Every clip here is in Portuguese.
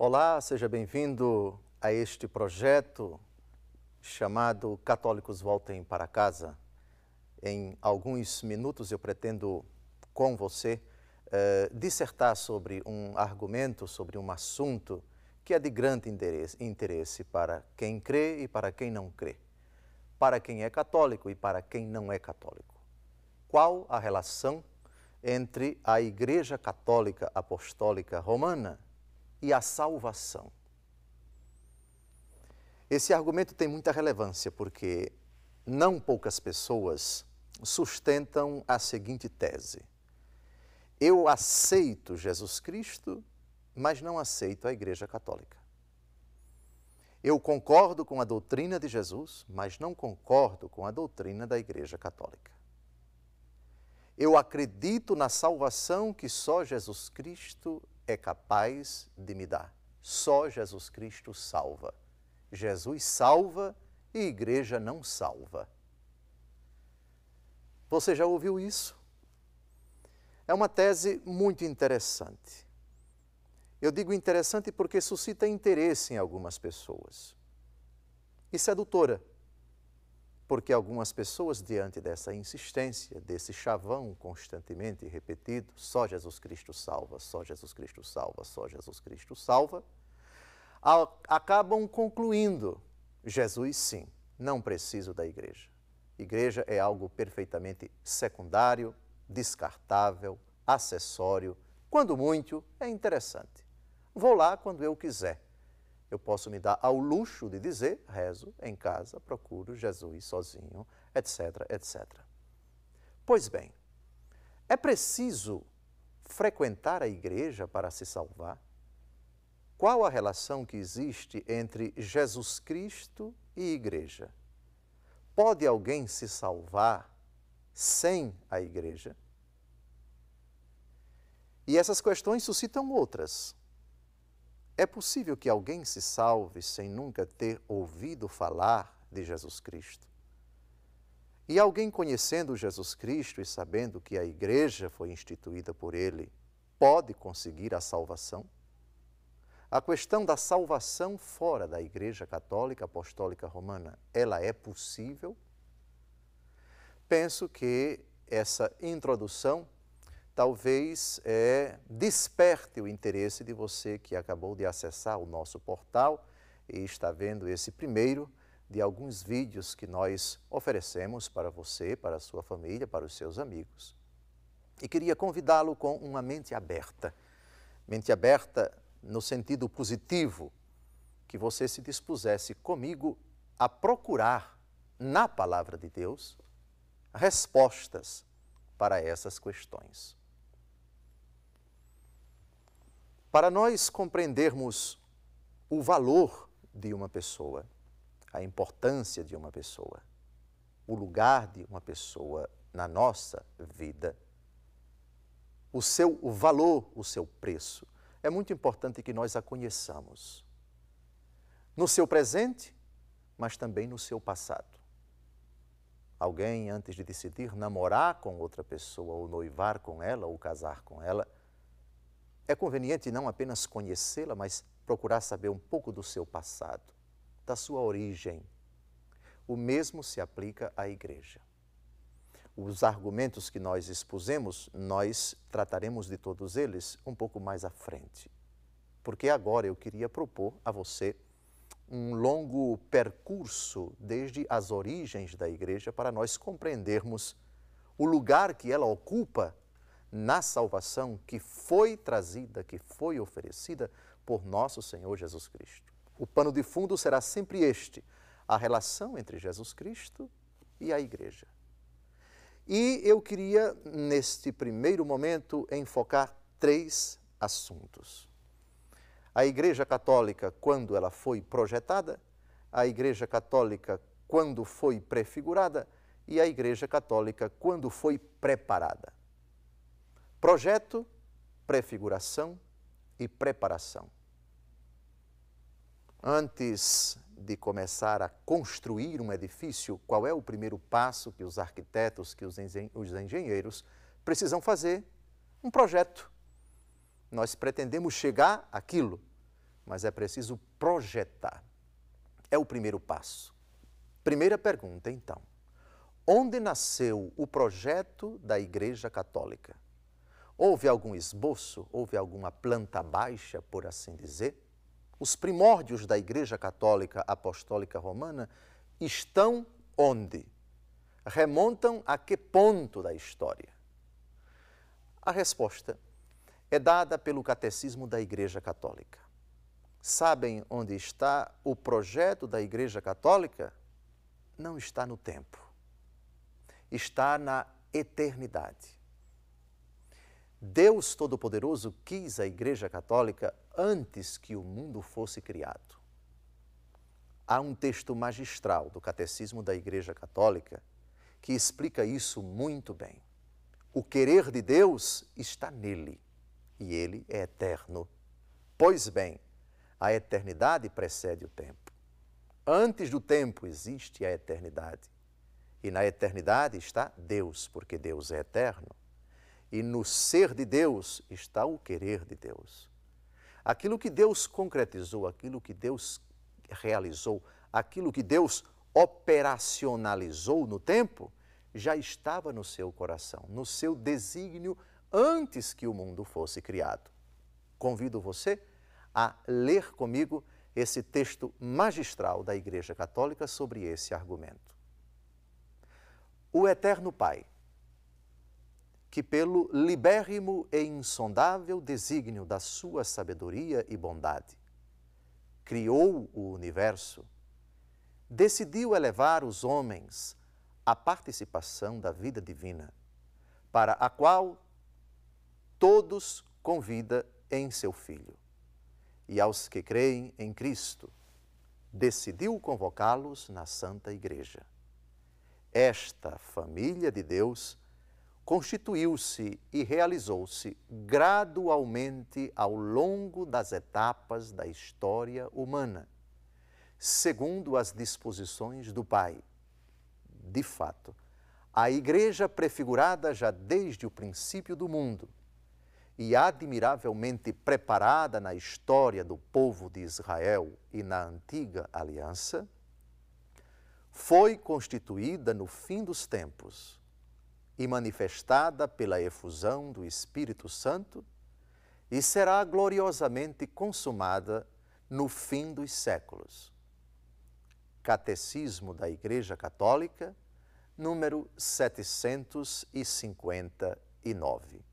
Olá, seja bem-vindo a este projeto chamado Católicos Voltem para Casa. Em alguns minutos eu pretendo com você eh, dissertar sobre um argumento, sobre um assunto que é de grande interesse, interesse para quem crê e para quem não crê, para quem é católico e para quem não é católico. Qual a relação entre a Igreja Católica Apostólica Romana e a salvação? Esse argumento tem muita relevância porque não poucas pessoas sustentam a seguinte tese: eu aceito Jesus Cristo, mas não aceito a Igreja Católica. Eu concordo com a doutrina de Jesus, mas não concordo com a doutrina da Igreja Católica. Eu acredito na salvação que só Jesus Cristo é capaz de me dar. Só Jesus Cristo salva. Jesus salva e Igreja não salva. Você já ouviu isso? É uma tese muito interessante. Eu digo interessante porque suscita interesse em algumas pessoas. E sedutora, porque algumas pessoas, diante dessa insistência, desse chavão constantemente repetido, só Jesus Cristo salva, só Jesus Cristo salva, só Jesus Cristo salva, acabam concluindo: Jesus, sim, não preciso da igreja. Igreja é algo perfeitamente secundário, descartável, acessório, quando muito, é interessante. Vou lá quando eu quiser. Eu posso me dar ao luxo de dizer, rezo em casa, procuro Jesus sozinho, etc, etc. Pois bem, é preciso frequentar a igreja para se salvar? Qual a relação que existe entre Jesus Cristo e igreja? Pode alguém se salvar sem a igreja? E essas questões suscitam outras. É possível que alguém se salve sem nunca ter ouvido falar de Jesus Cristo? E alguém conhecendo Jesus Cristo e sabendo que a igreja foi instituída por ele, pode conseguir a salvação? A questão da salvação fora da Igreja Católica Apostólica Romana, ela é possível? Penso que essa introdução talvez é, desperte o interesse de você que acabou de acessar o nosso portal e está vendo esse primeiro de alguns vídeos que nós oferecemos para você, para a sua família, para os seus amigos. E queria convidá-lo com uma mente aberta. Mente aberta no sentido positivo, que você se dispusesse comigo a procurar na palavra de Deus respostas para essas questões. Para nós compreendermos o valor de uma pessoa, a importância de uma pessoa, o lugar de uma pessoa na nossa vida, o seu valor, o seu preço, é muito importante que nós a conheçamos. No seu presente, mas também no seu passado. Alguém, antes de decidir namorar com outra pessoa, ou noivar com ela, ou casar com ela, é conveniente não apenas conhecê-la, mas procurar saber um pouco do seu passado, da sua origem. O mesmo se aplica à igreja. Os argumentos que nós expusemos, nós trataremos de todos eles um pouco mais à frente. Porque agora eu queria propor a você um longo percurso desde as origens da igreja para nós compreendermos o lugar que ela ocupa na salvação que foi trazida, que foi oferecida por nosso Senhor Jesus Cristo. O pano de fundo será sempre este: a relação entre Jesus Cristo e a igreja. E eu queria, neste primeiro momento, enfocar três assuntos. A Igreja Católica, quando ela foi projetada, a Igreja Católica, quando foi prefigurada, e a Igreja Católica, quando foi preparada. Projeto, prefiguração e preparação. Antes de começar a construir um edifício, qual é o primeiro passo que os arquitetos, que os engenheiros precisam fazer? Um projeto. Nós pretendemos chegar àquilo, mas é preciso projetar. É o primeiro passo. Primeira pergunta, então. Onde nasceu o projeto da Igreja Católica? Houve algum esboço? Houve alguma planta baixa, por assim dizer? Os primórdios da Igreja Católica Apostólica Romana estão onde? Remontam a que ponto da história? A resposta é dada pelo Catecismo da Igreja Católica. Sabem onde está o projeto da Igreja Católica? Não está no tempo, está na eternidade. Deus Todo-Poderoso quis a Igreja Católica antes que o mundo fosse criado. Há um texto magistral do Catecismo da Igreja Católica que explica isso muito bem. O querer de Deus está nele e ele é eterno. Pois bem, a eternidade precede o tempo. Antes do tempo existe a eternidade. E na eternidade está Deus, porque Deus é eterno. E no ser de Deus está o querer de Deus. Aquilo que Deus concretizou, aquilo que Deus realizou, aquilo que Deus operacionalizou no tempo, já estava no seu coração, no seu desígnio antes que o mundo fosse criado. Convido você a ler comigo esse texto magistral da Igreja Católica sobre esse argumento. O Eterno Pai que, pelo libérrimo e insondável desígnio da sua sabedoria e bondade, criou o universo, decidiu elevar os homens à participação da vida divina, para a qual todos convida em seu Filho. E aos que creem em Cristo, decidiu convocá-los na Santa Igreja. Esta família de Deus constituiu-se e realizou-se gradualmente ao longo das etapas da história humana, segundo as disposições do Pai. De fato, a Igreja prefigurada já desde o princípio do mundo e admiravelmente preparada na história do povo de Israel e na antiga aliança, foi constituída no fim dos tempos e manifestada pela efusão do Espírito Santo, e será gloriosamente consumada no fim dos séculos. Catecismo da Igreja Católica, número 759.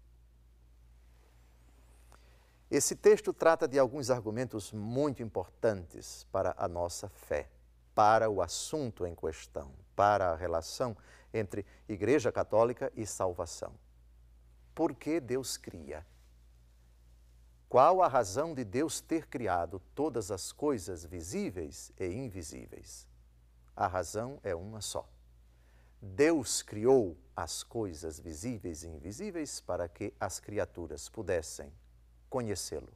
Esse texto trata de alguns argumentos muito importantes para a nossa fé, para o assunto em questão, para a relação entre Igreja Católica e salvação. Por que Deus cria? Qual a razão de Deus ter criado todas as coisas visíveis e invisíveis? A razão é uma só. Deus criou as coisas visíveis e invisíveis para que as criaturas pudessem conhecê-lo,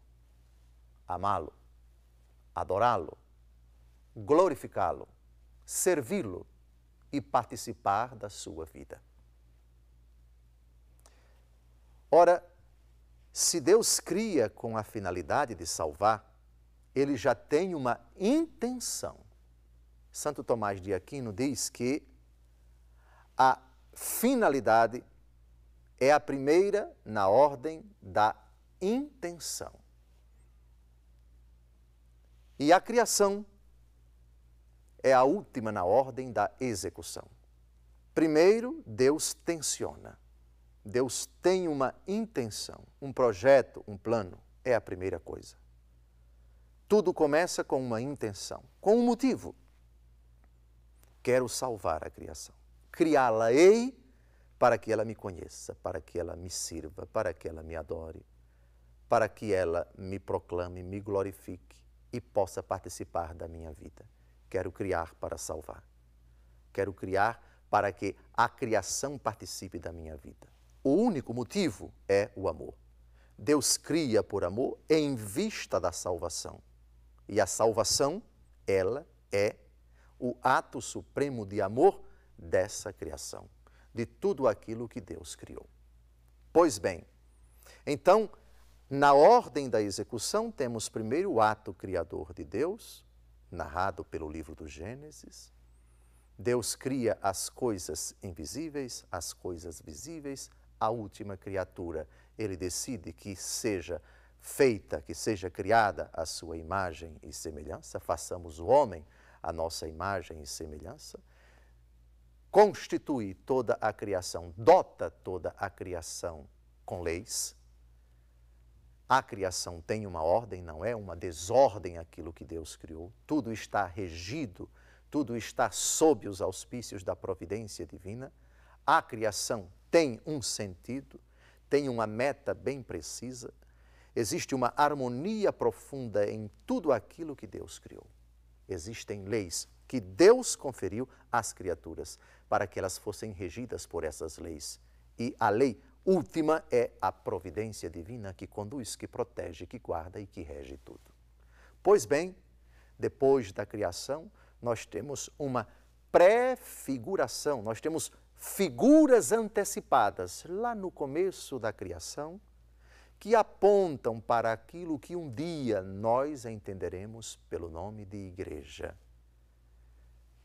amá-lo, adorá-lo, glorificá-lo, servi-lo e participar da sua vida. Ora, se Deus cria com a finalidade de salvar, ele já tem uma intenção. Santo Tomás de Aquino diz que a finalidade é a primeira na ordem da intenção. E a criação é a última na ordem da execução. Primeiro, Deus tensiona. Deus tem uma intenção, um projeto, um plano. É a primeira coisa. Tudo começa com uma intenção, com um motivo. Quero salvar a criação. Criá-la-ei para que ela me conheça, para que ela me sirva, para que ela me adore, para que ela me proclame, me glorifique e possa participar da minha vida. Quero criar para salvar. Quero criar para que a criação participe da minha vida. O único motivo é o amor. Deus cria por amor em vista da salvação. E a salvação, ela é o ato supremo de amor dessa criação, de tudo aquilo que Deus criou. Pois bem, então, Na ordem da execução, temos primeiro o ato criador de Deus, narrado pelo livro do Gênesis. Deus cria as coisas invisíveis, as coisas visíveis, a última criatura. Ele decide que seja feita, que seja criada a sua imagem e semelhança, façamos o homem a nossa imagem e semelhança. Constitui toda a criação, dota toda a criação com leis. A criação tem uma ordem, não é uma desordem aquilo que Deus criou. Tudo está regido, tudo está sob os auspícios da providência divina. A criação tem um sentido, tem uma meta bem precisa. Existe uma harmonia profunda em tudo aquilo que Deus criou. Existem leis que Deus conferiu às criaturas para que elas fossem regidas por essas leis. E a lei última é a providência divina que conduz, que protege, que guarda e que rege tudo. Pois bem, depois da criação, nós temos uma prefiguração, nós temos figuras antecipadas lá no começo da criação que apontam para aquilo que um dia nós entenderemos pelo nome de igreja.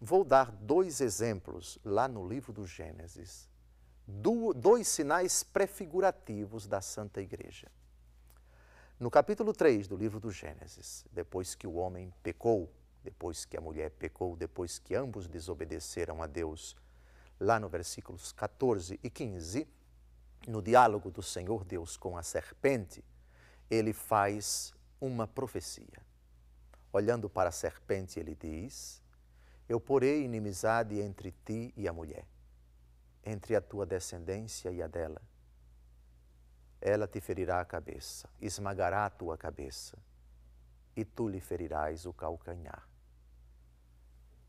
Vou dar dois exemplos lá no livro do Gênesis, dois sinais prefigurativos da Santa Igreja. No capítulo 3 do livro do Gênesis, depois que o homem pecou, depois que a mulher pecou, depois que ambos desobedeceram a Deus, lá no versículos 14 e 15, no diálogo do Senhor Deus com a serpente, ele faz uma profecia. Olhando para a serpente, ele diz: Eu porei inimizade entre ti e a mulher, entre a tua descendência e a dela. Ela te ferirá a cabeça, esmagará a tua cabeça, e tu lhe ferirás o calcanhar.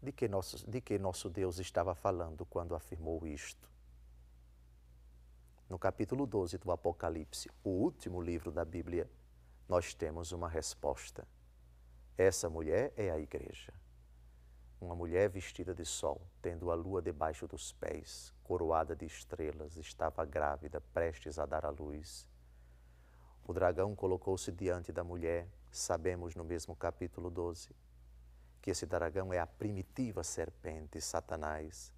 De que nosso, de que nosso Deus estava falando quando afirmou isto? no capítulo 12 do Apocalipse, o último livro da Bíblia, nós temos uma resposta. Essa mulher é a igreja. Uma mulher vestida de sol, tendo a lua debaixo dos pés, coroada de estrelas, estava grávida, prestes a dar à luz. O dragão colocou-se diante da mulher, sabemos no mesmo capítulo 12, que esse dragão é a primitiva serpente, Satanás,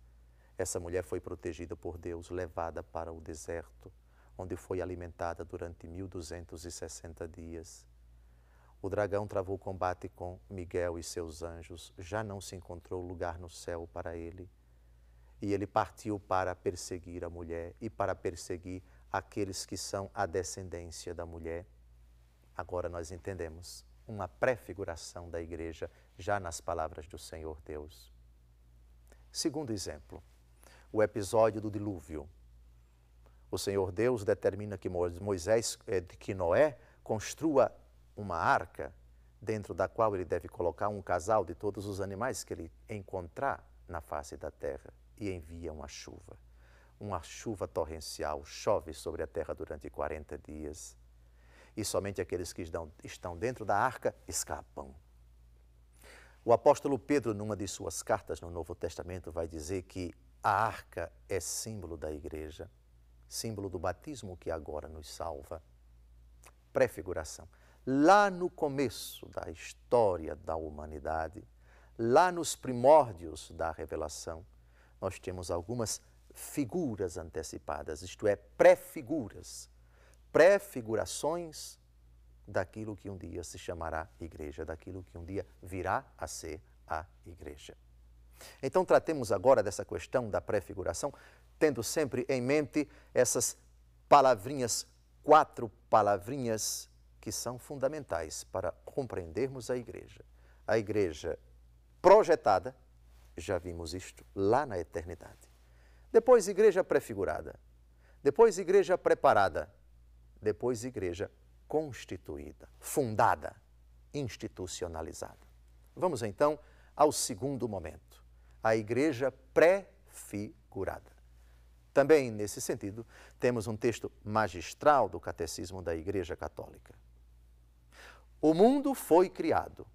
essa mulher foi protegida por Deus, levada para o deserto, onde foi alimentada durante 1260 dias. O dragão travou combate com Miguel e seus anjos, já não se encontrou lugar no céu para ele. E ele partiu para perseguir a mulher e para perseguir aqueles que são a descendência da mulher. Agora nós entendemos uma prefiguração da igreja já nas palavras do Senhor Deus. Segundo exemplo, o episódio do dilúvio. O Senhor Deus determina que Moisés, eh, que Noé construa uma arca dentro da qual ele deve colocar um casal de todos os animais que ele encontrar na face da terra e envia uma chuva. Uma chuva torrencial chove sobre a terra durante 40 dias e somente aqueles que estão dentro da arca escapam. O apóstolo Pedro, numa de suas cartas no Novo Testamento, vai dizer que a arca é símbolo da igreja, símbolo do batismo que agora nos salva. Prefiguração. Lá no começo da história da humanidade, lá nos primórdios da revelação, nós temos algumas figuras antecipadas, isto é, prefiguras, prefigurações daquilo que um dia se chamará igreja, daquilo que um dia virá a ser a igreja. Então, tratemos agora dessa questão da prefiguração, tendo sempre em mente essas palavrinhas, quatro palavrinhas que são fundamentais para compreendermos a igreja. A igreja projetada, já vimos isto lá na eternidade. Depois, igreja prefigurada. Depois, igreja preparada. Depois, igreja constituída, fundada, institucionalizada. Vamos então ao segundo momento a igreja prefigurada. Também, nesse sentido, temos um texto magistral do Catecismo da Igreja Católica. O mundo foi criado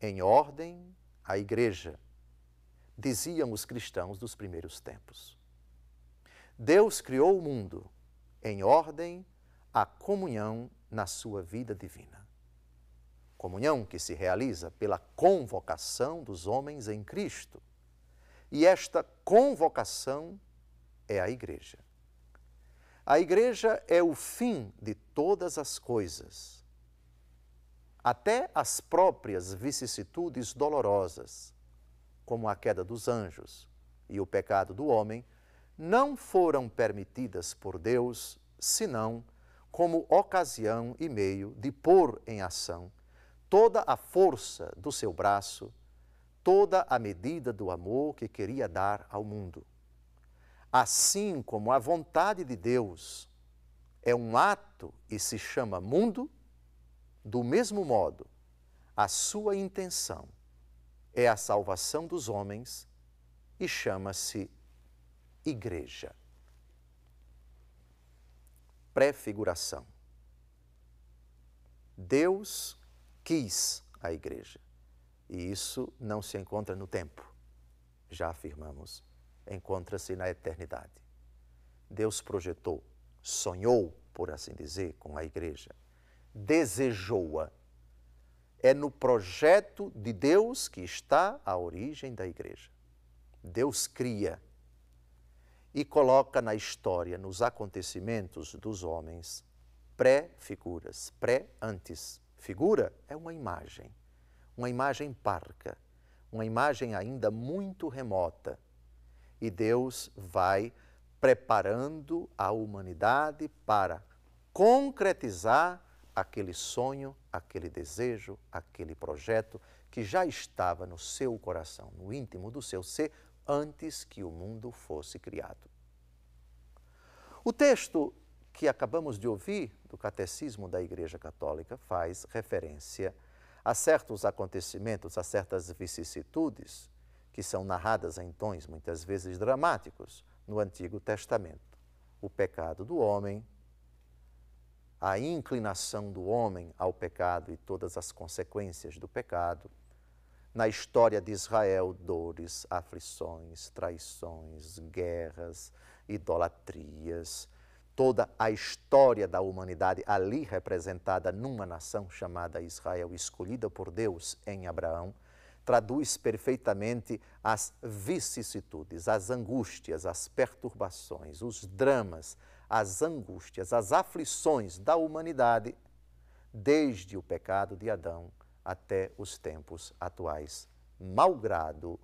em ordem à igreja, diziam os cristãos dos primeiros tempos. Deus criou o mundo em ordem à comunhão na sua vida divina. Comunhão que se realiza pela convocação dos homens em Cristo. E esta convocação é a Igreja. A Igreja é o fim de todas as coisas, até as próprias vicissitudes dolorosas, como a queda dos anjos e o pecado do homem, não foram permitidas por Deus senão como ocasião e meio de pôr em ação toda a força do seu braço, toda a medida do amor que queria dar ao mundo. Assim como a vontade de Deus é um ato e se chama mundo, do mesmo modo, a sua intenção é a salvação dos homens e chama-se igreja. Prefiguração. Deus quis a igreja. E isso não se encontra no tempo, já afirmamos, encontra-se na eternidade. Deus projetou, sonhou, por assim dizer, com a igreja, desejou-a. É no projeto de Deus que está a origem da igreja. Deus cria e coloca na história, nos acontecimentos dos homens, pré-figuras, pré-antes. Figura é uma imagem, uma imagem parca, uma imagem ainda muito remota. E Deus vai preparando a humanidade para concretizar aquele sonho, aquele desejo, aquele projeto que já estava no seu coração, no íntimo do seu ser, antes que o mundo fosse criado. O texto que acabamos de ouvir do Catecismo da Igreja Católica faz referência a certos acontecimentos, a certas vicissitudes que são narradas em tons muitas vezes dramáticos no Antigo Testamento. O pecado do homem, a inclinação do homem ao pecado e todas as consequências do pecado, na história de Israel, dores, aflições, traições, guerras, idolatrias, toda a história da humanidade ali representada numa nação chamada Israel, escolhida por Deus em Abraão, traduz perfeitamente as vicissitudes, as angústias, as perturbações, os dramas, as angústias, as aflições da humanidade desde o pecado de Adão até os tempos atuais. Malgrado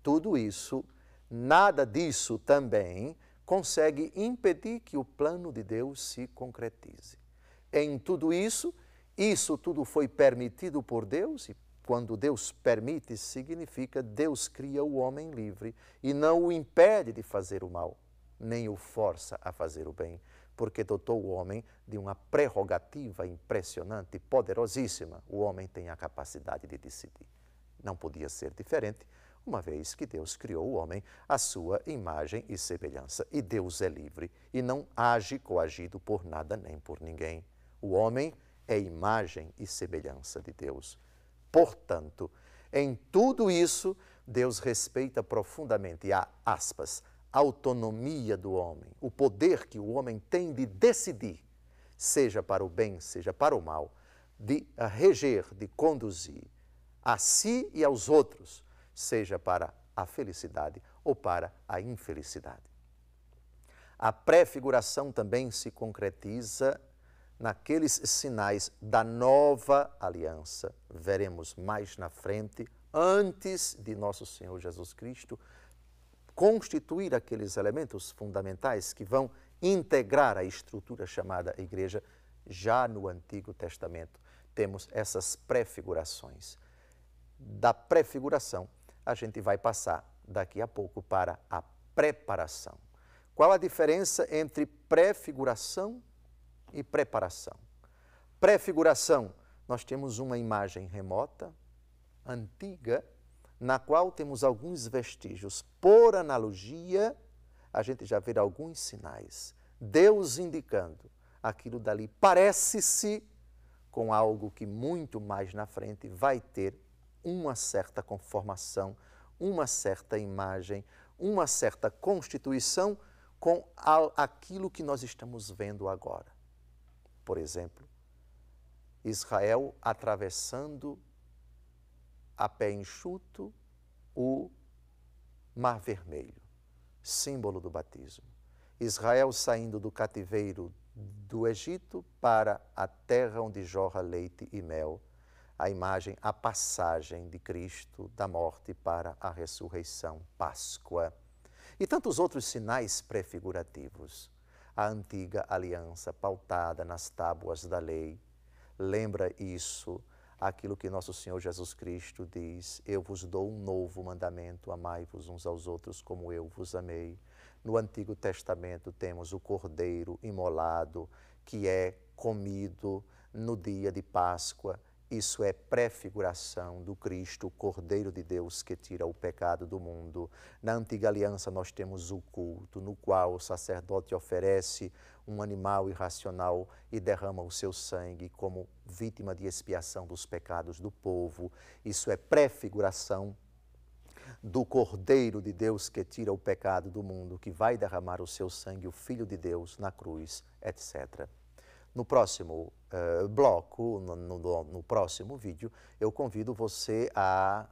tudo isso, nada disso também consegue impedir que o plano de Deus se concretize. Em tudo isso, isso tudo foi permitido por Deus e quando Deus permite, significa Deus cria o homem livre e não o impede de fazer o mal, nem o força a fazer o bem porque dotou o homem de uma prerrogativa impressionante, poderosíssima. O homem tem a capacidade de decidir. Não podia ser diferente, uma vez que Deus criou o homem à sua imagem e semelhança. E Deus é livre e não age coagido por nada nem por ninguém. O homem é imagem e semelhança de Deus. Portanto, em tudo isso, Deus respeita profundamente a aspas autonomia do homem, o poder que o homem tem de decidir, seja para o bem, seja para o mal, de reger, de conduzir a si e aos outros, seja para a felicidade ou para a infelicidade. A prefiguração também se concretiza naqueles sinais da nova aliança. Veremos mais na frente, antes de nosso Senhor Jesus Cristo constituir aqueles elementos fundamentais que vão integrar a estrutura chamada igreja, já no Antigo Testamento temos essas prefigurações. Da prefiguração, a gente vai passar daqui a pouco para a preparação. Qual a diferença entre prefiguração e preparação? Prefiguração, nós temos uma imagem remota, antiga, na qual temos alguns vestígios. Por analogia, a gente já vê alguns sinais. Deus indicando aquilo dali parece-se com algo que muito mais na frente vai ter uma certa conformação, uma certa imagem, uma certa constituição com aquilo que nós estamos vendo agora. Por exemplo, Israel atravessando a pé enxuto o Mar Vermelho, símbolo do batismo. Israel saindo do cativeiro do Egito para a terra onde jorra leite e mel, a imagem, a passagem de Cristo da morte para a ressurreição, Páscoa. E tantos outros sinais prefigurativos. A antiga aliança pautada nas tábuas da lei. Lembra isso, aquilo que nosso Senhor Jesus Cristo diz: Eu vos dou um novo mandamento, amai-vos uns aos outros como eu vos amei. No Antigo Testamento temos o cordeiro imolado, que é comido no dia de Páscoa. Isso é prefiguração do Cristo, o Cordeiro de Deus que tira o pecado do mundo. Na antiga aliança nós temos o culto, no qual o sacerdote oferece um animal irracional e derrama o seu sangue como vítima de expiação dos pecados do povo. Isso é prefiguração do Cordeiro de Deus que tira o pecado do mundo, que vai derramar o seu sangue, o Filho de Deus, na cruz, etc. No próximo uh, bloco, no, no, no próximo vídeo, eu convido você a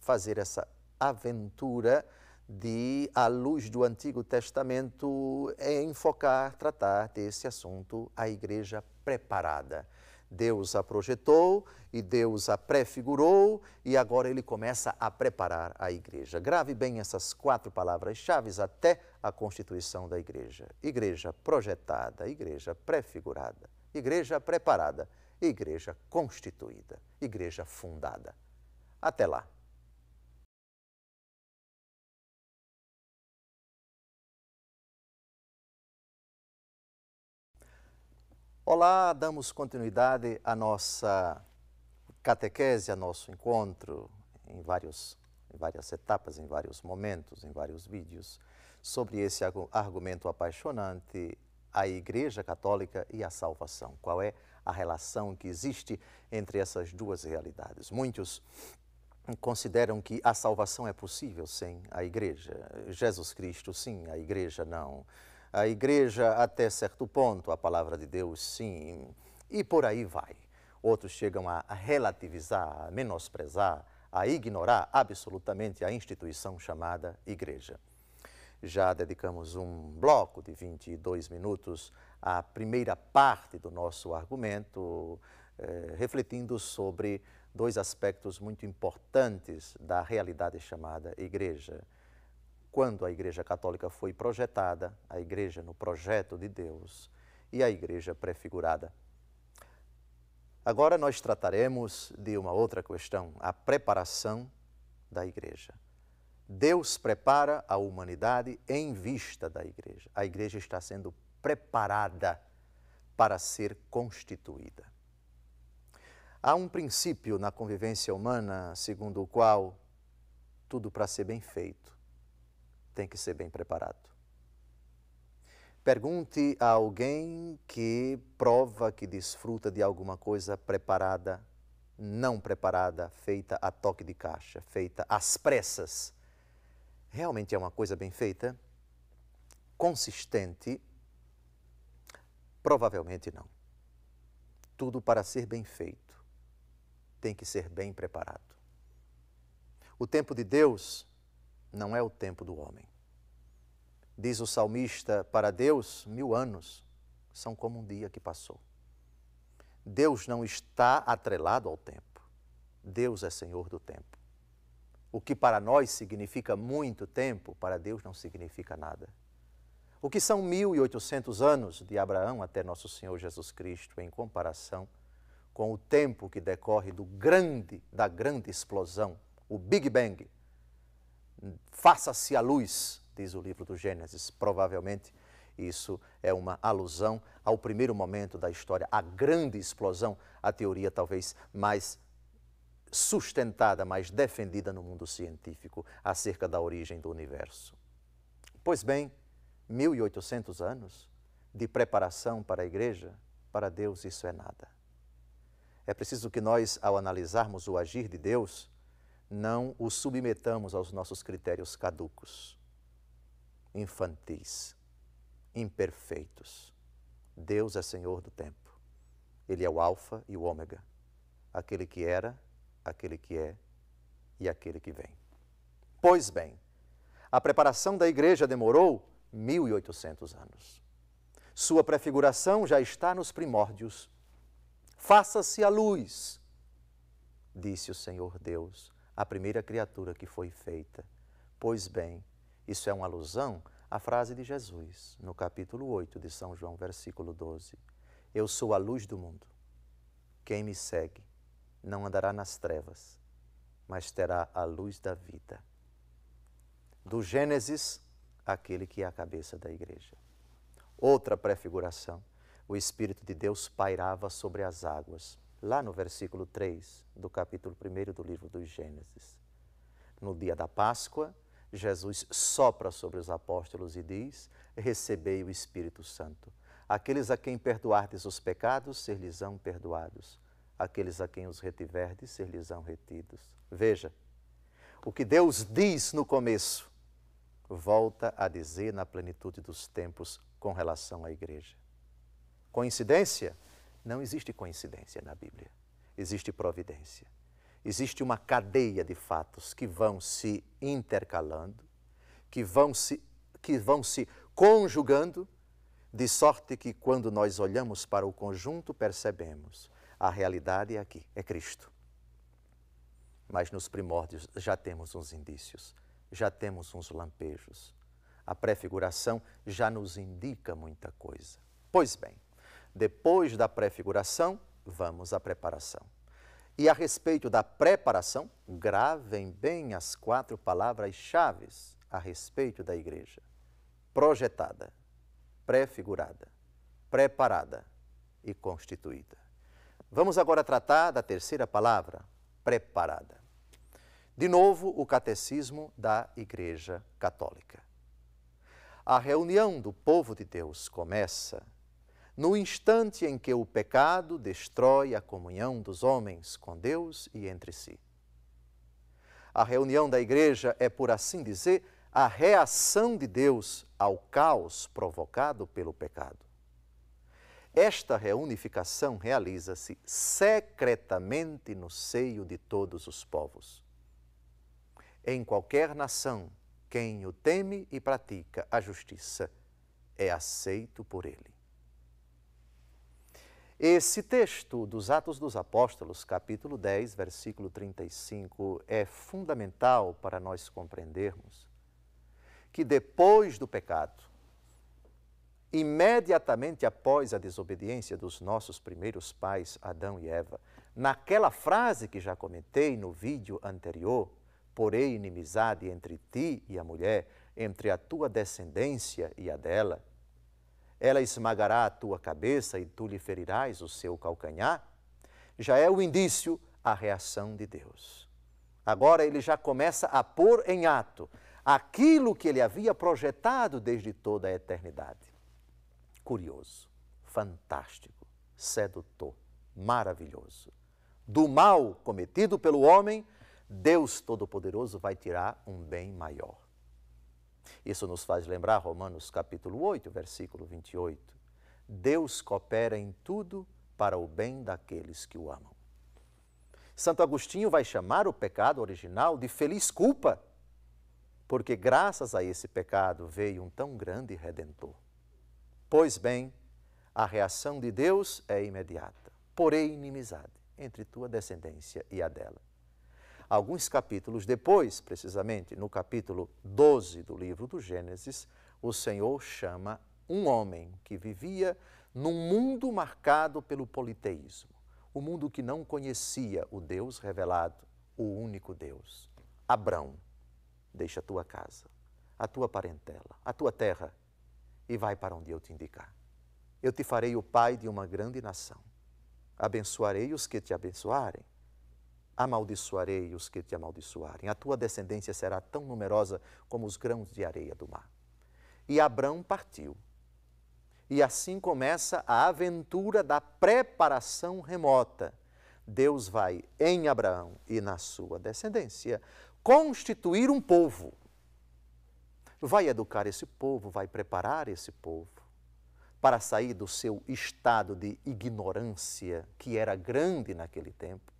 fazer essa aventura de, à luz do Antigo Testamento, enfocar, tratar desse assunto, a igreja preparada. Deus a projetou e Deus a prefigurou e agora ele começa a preparar a igreja. Grave bem essas quatro palavras-chave até a constituição da igreja: igreja projetada, igreja prefigurada, igreja preparada, igreja constituída, igreja fundada. Até lá. Olá, damos continuidade à nossa catequese, ao nosso encontro em, vários, em várias etapas, em vários momentos, em vários vídeos, sobre esse argumento apaixonante, a Igreja Católica e a salvação. Qual é a relação que existe entre essas duas realidades? Muitos consideram que a salvação é possível sem a Igreja. Jesus Cristo, sim, a Igreja não a igreja até certo ponto, a palavra de Deus sim, e por aí vai. Outros chegam a relativizar, a menosprezar, a ignorar absolutamente a instituição chamada igreja. Já dedicamos um bloco de 22 minutos à primeira parte do nosso argumento, eh, refletindo sobre dois aspectos muito importantes da realidade chamada igreja quando a Igreja Católica foi projetada, a Igreja no projeto de Deus e a Igreja prefigurada. Agora nós trataremos de uma outra questão, a preparação da Igreja. Deus prepara a humanidade em vista da Igreja. A Igreja está sendo preparada para ser constituída. Há um princípio na convivência humana segundo o qual tudo para ser bem feito tem que ser bem preparado. Pergunte a alguém que prova que desfruta de alguma coisa preparada, não preparada, feita a toque de caixa, feita às pressas. Realmente é uma coisa bem feita? Consistente? Provavelmente não. Tudo para ser bem feito tem que ser bem preparado. O tempo de Deus não é o tempo do homem. Diz o salmista: para Deus, mil anos são como um dia que passou. Deus não está atrelado ao tempo. Deus é Senhor do tempo. O que para nós significa muito tempo, para Deus não significa nada. O que são 1.800 anos de Abraão até nosso Senhor Jesus Cristo em comparação com o tempo que decorre do grande, da grande explosão, o Big Bang, faça-se a luz, diz o livro do Gênesis. Provavelmente isso é uma alusão ao primeiro momento da história, a grande explosão, a teoria talvez mais sustentada, mais defendida no mundo científico acerca da origem do universo. Pois bem, 1800 anos de preparação para a igreja, para Deus isso é nada. É preciso que nós, ao analisarmos o agir de Deus, não o submetamos aos nossos critérios caducos, infantis, imperfeitos. Deus é Senhor do tempo Ele é o Alfa e o Ômega, aquele que era, aquele que é e aquele que vem. Pois bem, a preparação da igreja demorou 1800 anos. Sua prefiguração já está nos primórdios. Faça-se a luz, disse o Senhor Deus, a primeira criatura que foi feita. Pois bem, isso é uma alusão à frase de Jesus, no capítulo 8 de São João, versículo 12. Eu sou a luz do mundo. Quem me segue não andará nas trevas, mas terá a luz da vida. Do Gênesis, aquele que é a cabeça da igreja. Outra prefiguração, o Espírito de Deus pairava sobre as águas, lá no versículo 3 do capítulo 1 do livro dos Gênesis. No dia da Páscoa, Jesus sopra sobre os apóstolos e diz: Recebei o Espírito Santo. Aqueles a quem perdoardes os pecados, ser-lhes-ão perdoados. Aqueles a quem os retiverdes, ser-lhes-ão retidos. Veja, o que Deus diz no começo, volta a dizer na plenitude dos tempos com relação à igreja. Coincidência? Não existe coincidência na Bíblia. Existe providência. Existe uma cadeia de fatos que vão se intercalando, que vão se, que vão se conjugando de sorte que quando nós olhamos para o conjunto, percebemos a realidade é aqui, é Cristo. Mas nos primórdios já temos uns indícios, já temos uns lampejos. A prefiguração já nos indica muita coisa. Pois bem, depois da prefiguração, vamos à preparação. E a respeito da preparação, gravem bem as quatro palavras-chave a respeito da igreja: projetada, prefigurada, preparada e constituída. Vamos agora tratar da terceira palavra, preparada. De novo, o catecismo da Igreja Católica. A reunião do povo de Deus começa no instante em que o pecado destrói a comunhão dos homens com Deus e entre si. A reunião da igreja é, por assim dizer, a reação de Deus ao caos provocado pelo pecado. Esta reunificação realiza-se secretamente no seio de todos os povos. Em qualquer nação, quem o teme e pratica a justiça é aceito por ele. Esse texto dos Atos dos Apóstolos, capítulo 10, versículo 35, é fundamental para nós compreendermos que depois do pecado, imediatamente após a desobediência dos nossos primeiros pais, Adão e Eva, naquela frase que já comentei no vídeo anterior, porém inimizade entre ti e a mulher, entre a tua descendência e a dela, ela esmagará a tua cabeça e tu lhe ferirás o seu calcanhar, já é o indício, a reação de Deus. Agora ele já começa a pôr em ato aquilo que ele havia projetado desde toda a eternidade. Curioso, fantástico, sedutor, maravilhoso. Do mal cometido pelo homem, Deus Todo-Poderoso vai tirar um bem maior. Isso nos faz lembrar Romanos capítulo 8, versículo 28. Deus coopera em tudo para o bem daqueles que o amam. Santo Agostinho vai chamar o pecado original de feliz culpa porque graças a esse pecado veio um tão grande redentor. Pois bem, a reação de Deus é imediata, porém inimizade entre tua descendência e a dela. Alguns capítulos depois, precisamente no capítulo 12 do livro do Gênesis, o Senhor chama um homem que vivia num mundo marcado pelo politeísmo, o um mundo que não conhecia o Deus revelado, o único Deus, Abrão deixa a tua casa, a tua parentela, a tua terra e vai para onde eu te indicar. Eu te farei o pai de uma grande nação. Abençoarei os que te abençoarem, amaldiçoarei os que te amaldiçoarem. A tua descendência será tão numerosa como os grãos de areia do mar. E Abrão partiu. E assim começa a aventura da preparação remota. Deus vai em Abraão e na sua descendência constituir um povo. Vai educar esse povo, vai preparar esse povo. para sair do seu estado de ignorância, que era grande naquele tempo,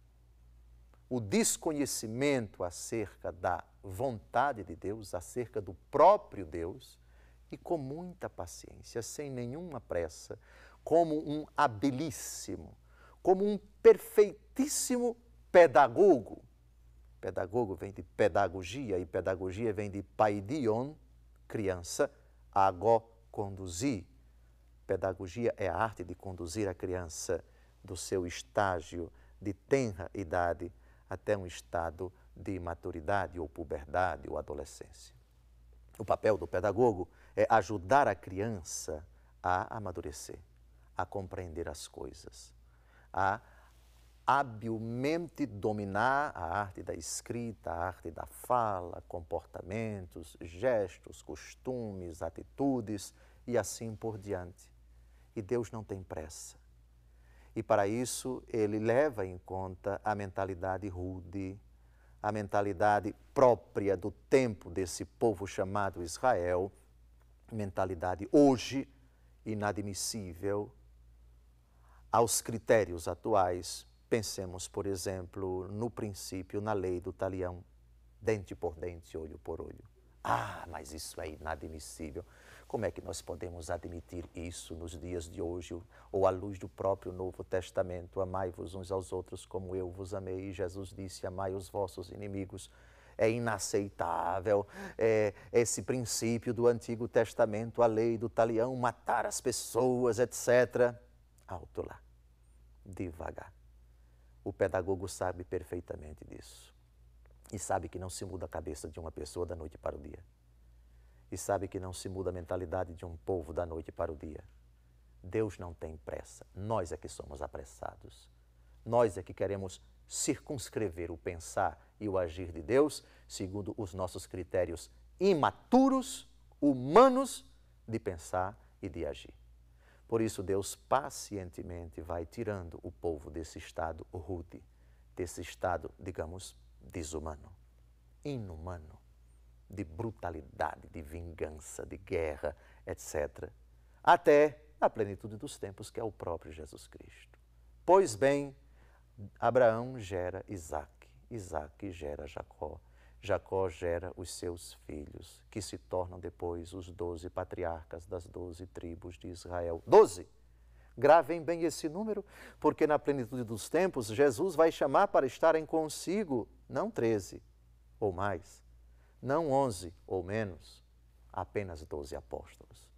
o desconhecimento acerca da vontade de Deus, acerca do próprio Deus, e com muita paciência, sem nenhuma pressa, como um habilíssimo, como um perfeitíssimo pedagogo. Pedagogo vem de pedagogia e pedagogia vem de paidion, criança, agó, conduzir. Pedagogia é a arte de conduzir a criança do seu estágio de tenra idade até um estado de maturidade ou puberdade ou adolescência. O papel do pedagogo é ajudar a criança a amadurecer, a compreender as coisas, a habilmente dominar a arte da escrita, a arte da fala, comportamentos, gestos, costumes, atitudes e assim por diante. E Deus não tem pressa. E para isso ele leva em conta a mentalidade rude, a mentalidade própria do tempo desse povo chamado Israel, mentalidade hoje inadmissível aos critérios atuais Pensemos, por exemplo, no princípio, na lei do talião, dente por dente, olho por olho. Ah, mas isso é inadmissível. Como é que nós podemos admitir isso nos dias de hoje, ou à luz do próprio Novo Testamento? Amai-vos uns aos outros como eu vos amei. E Jesus disse: Amai os vossos inimigos. É inaceitável é, esse princípio do Antigo Testamento, a lei do talião, matar as pessoas, etc. Alto lá, devagar. O pedagogo sabe perfeitamente disso. E sabe que não se muda a cabeça de uma pessoa da noite para o dia. E sabe que não se muda a mentalidade de um povo da noite para o dia. Deus não tem pressa. Nós é que somos apressados. Nós é que queremos circunscrever o pensar e o agir de Deus segundo os nossos critérios imaturos, humanos de pensar e de agir. Por isso, Deus pacientemente vai tirando o povo desse estado rude, desse estado, digamos, desumano, inumano, de brutalidade, de vingança, de guerra, etc., até a plenitude dos tempos, que é o próprio Jesus Cristo. Pois bem, Abraão gera Isaac, Isaac gera Jacó, Jacó gera os seus filhos, que se tornam depois os doze patriarcas das doze tribos de Israel. Doze! Gravem bem esse número, porque na plenitude dos tempos Jesus vai chamar para estarem consigo não treze ou mais, não onze ou menos, apenas doze apóstolos.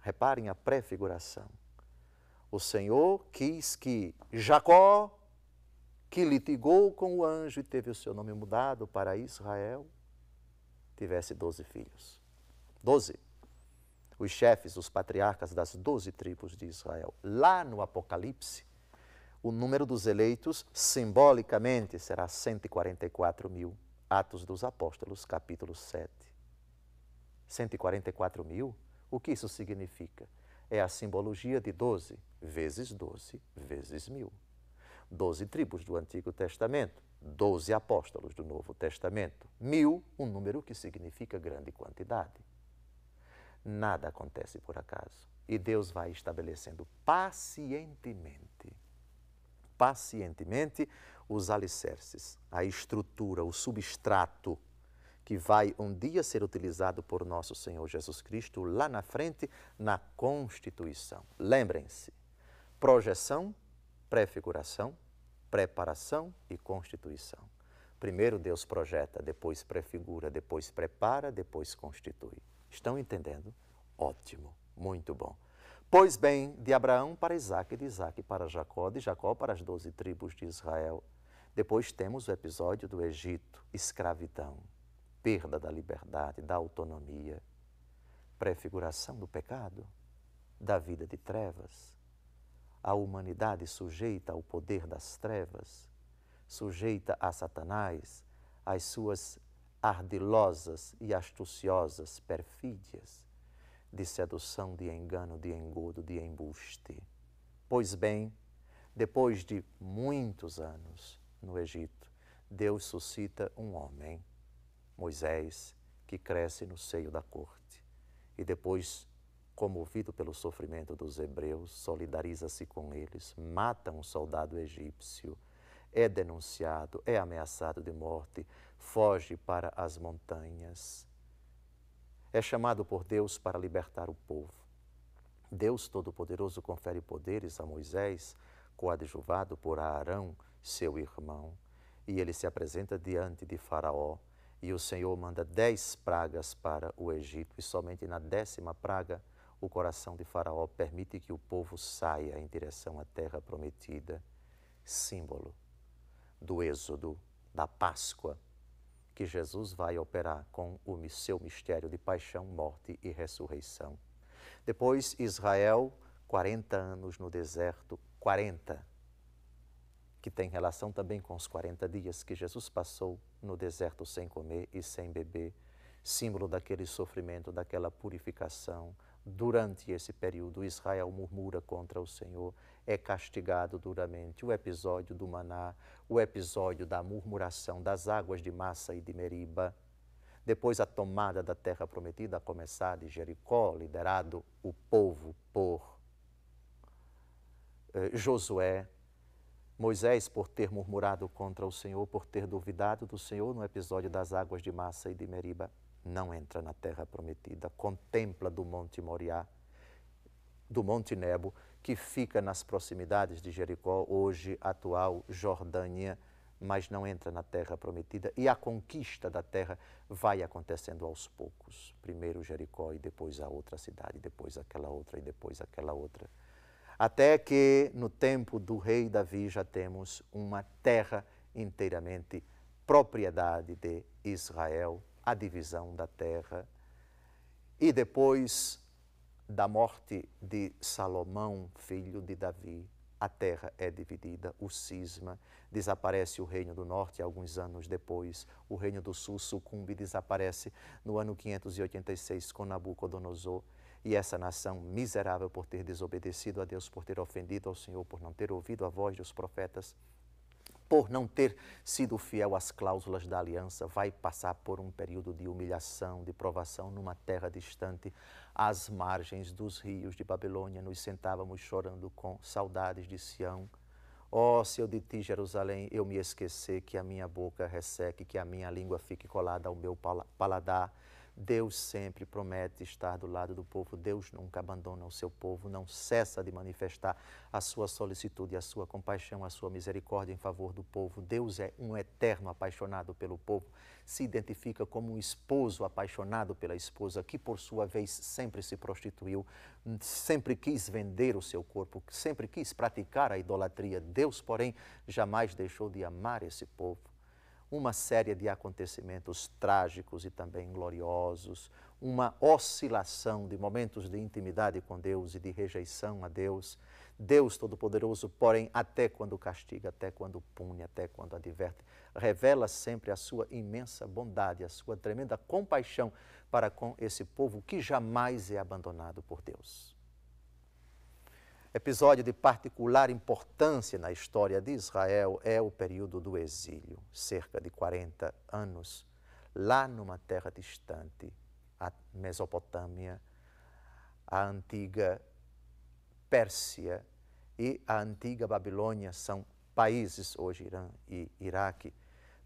Reparem a prefiguração. O Senhor quis que Jacó que litigou com o anjo e teve o seu nome mudado para Israel, tivesse doze filhos. Doze. Os chefes, os patriarcas das doze tribos de Israel. Lá no Apocalipse, o número dos eleitos, simbolicamente, será 144 mil. Atos dos Apóstolos, capítulo 7. 144 mil? O que isso significa? É a simbologia de 12 vezes 12 vezes mil. Doze tribos do Antigo Testamento, doze apóstolos do Novo Testamento, mil, um número que significa grande quantidade. Nada acontece por acaso. E Deus vai estabelecendo pacientemente, pacientemente, os alicerces, a estrutura, o substrato que vai um dia ser utilizado por nosso Senhor Jesus Cristo lá na frente, na Constituição. Lembrem-se, projeção, prefiguração, preparação e constituição. Primeiro Deus projeta, depois prefigura, depois prepara, depois constitui. Estão entendendo? Ótimo, muito bom. Pois bem, de Abraão para Isaac, de Isaac para Jacó, de Jacó para as doze tribos de Israel. Depois temos o episódio do Egito, escravidão, perda da liberdade, da autonomia, prefiguração do pecado, da vida de trevas, a humanidade sujeita ao poder das trevas, sujeita a Satanás, às suas ardilosas e astuciosas perfídias de sedução, de engano, de engodo, de embuste. Pois bem, depois de muitos anos no Egito, Deus suscita um homem, Moisés, que cresce no seio da corte. E depois comovido pelo sofrimento dos hebreus, solidariza-se com eles, mata um soldado egípcio, é denunciado, é ameaçado de morte, foge para as montanhas. É chamado por Deus para libertar o povo. Deus Todo-Poderoso confere poderes a Moisés, coadjuvado por Arão, seu irmão, e ele se apresenta diante de Faraó. E o Senhor manda dez pragas para o Egito, e somente na décima praga o coração de Faraó permite que o povo saia em direção à terra prometida, símbolo do êxodo, da Páscoa, que Jesus vai operar com o seu mistério de paixão, morte e ressurreição. Depois, Israel, 40 anos no deserto, 40, que tem relação também com os 40 dias que Jesus passou no deserto sem comer e sem beber, símbolo daquele sofrimento, daquela purificação, Durante esse período, Israel murmura contra o Senhor, é castigado duramente. O episódio do maná, o episódio da murmuração das águas de Massa e de Meriba. Depois, a tomada da terra prometida, a começar de Jericó, liderado o povo por eh, Josué. Moisés, por ter murmurado contra o Senhor, por ter duvidado do Senhor no episódio das águas de Massa e de Meriba não entra na terra prometida, contempla do Monte Moriá, do Monte Nebo, que fica nas proximidades de Jericó, hoje atual Jordânia, mas não entra na terra prometida. E a conquista da terra vai acontecendo aos poucos. Primeiro Jericó e depois a outra cidade, depois aquela outra e depois aquela outra. Até que no tempo do rei Davi já temos uma terra inteiramente propriedade de Israel, a divisão da terra. E depois da morte de Salomão, filho de Davi, a terra é dividida, o cisma, desaparece o reino do norte alguns anos depois, o reino do sul sucumbe e desaparece no ano 586 com Nabucodonosor. E essa nação miserável por ter desobedecido a Deus, por ter ofendido ao Senhor, por não ter ouvido a voz dos profetas, por não ter sido fiel às cláusulas da aliança, vai passar por um período de humilhação, de provação numa terra distante, às margens dos rios de Babilônia. Nos sentávamos chorando com saudades de Sião. Ó, oh, se eu de ti, Jerusalém, eu me esquecer, que a minha boca resseque, que a minha língua fique colada ao meu paladar Deus sempre promete estar do lado do povo, Deus nunca abandona o seu povo, não cessa de manifestar a sua solicitude, a sua compaixão, a sua misericórdia em favor do povo. Deus é um eterno apaixonado pelo povo, se identifica como um esposo apaixonado pela esposa, que por sua vez sempre se prostituiu, sempre quis vender o seu corpo, sempre quis praticar a idolatria. Deus, porém, jamais deixou de amar esse povo uma série de acontecimentos trágicos e também gloriosos, uma oscilação de momentos de intimidade com Deus e de rejeição a Deus. Deus Todo-Poderoso, porém, até quando castiga, até quando pune, até quando adverte, revela sempre a sua imensa bondade, a sua tremenda compaixão para com esse povo que jamais é abandonado por Deus episódio de particular importância na história de Israel é o período do exílio, cerca de 40 anos, lá numa terra distante, a Mesopotâmia, a antiga Pérsia e a antiga Babilônia são países, hoje Irã e Iraque,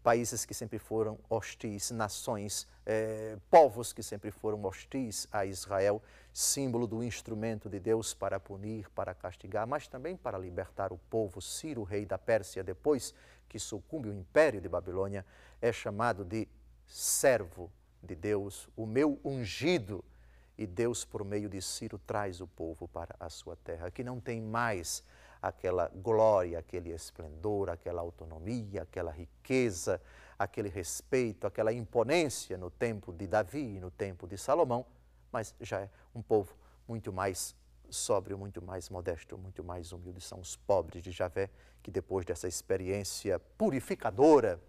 países que sempre foram hostis, nações, eh, povos que sempre foram hostis a Israel, símbolo do instrumento de Deus para punir, para castigar, mas também para libertar o povo. Ciro, rei da Pérsia, depois que sucumbe o império de Babilônia, é chamado de servo de Deus, o meu ungido. E Deus, por meio de Ciro, traz o povo para a sua terra, que não tem mais aquela glória, aquele esplendor, aquela autonomia, aquela riqueza, aquele respeito, aquela imponência no tempo de Davi e no tempo de Salomão, mas já é um povo muito mais sóbrio, muito mais modesto, muito mais humilde. São os pobres de Javé que, depois dessa experiência purificadora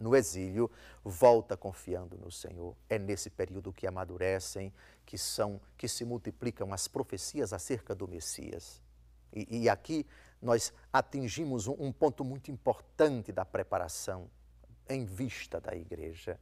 no exílio, volta confiando no Senhor. É nesse período que amadurecem, que são, que se multiplicam as profecias acerca do Messias. E, e aqui nós atingimos um, um ponto muito importante da preparação em vista da igreja.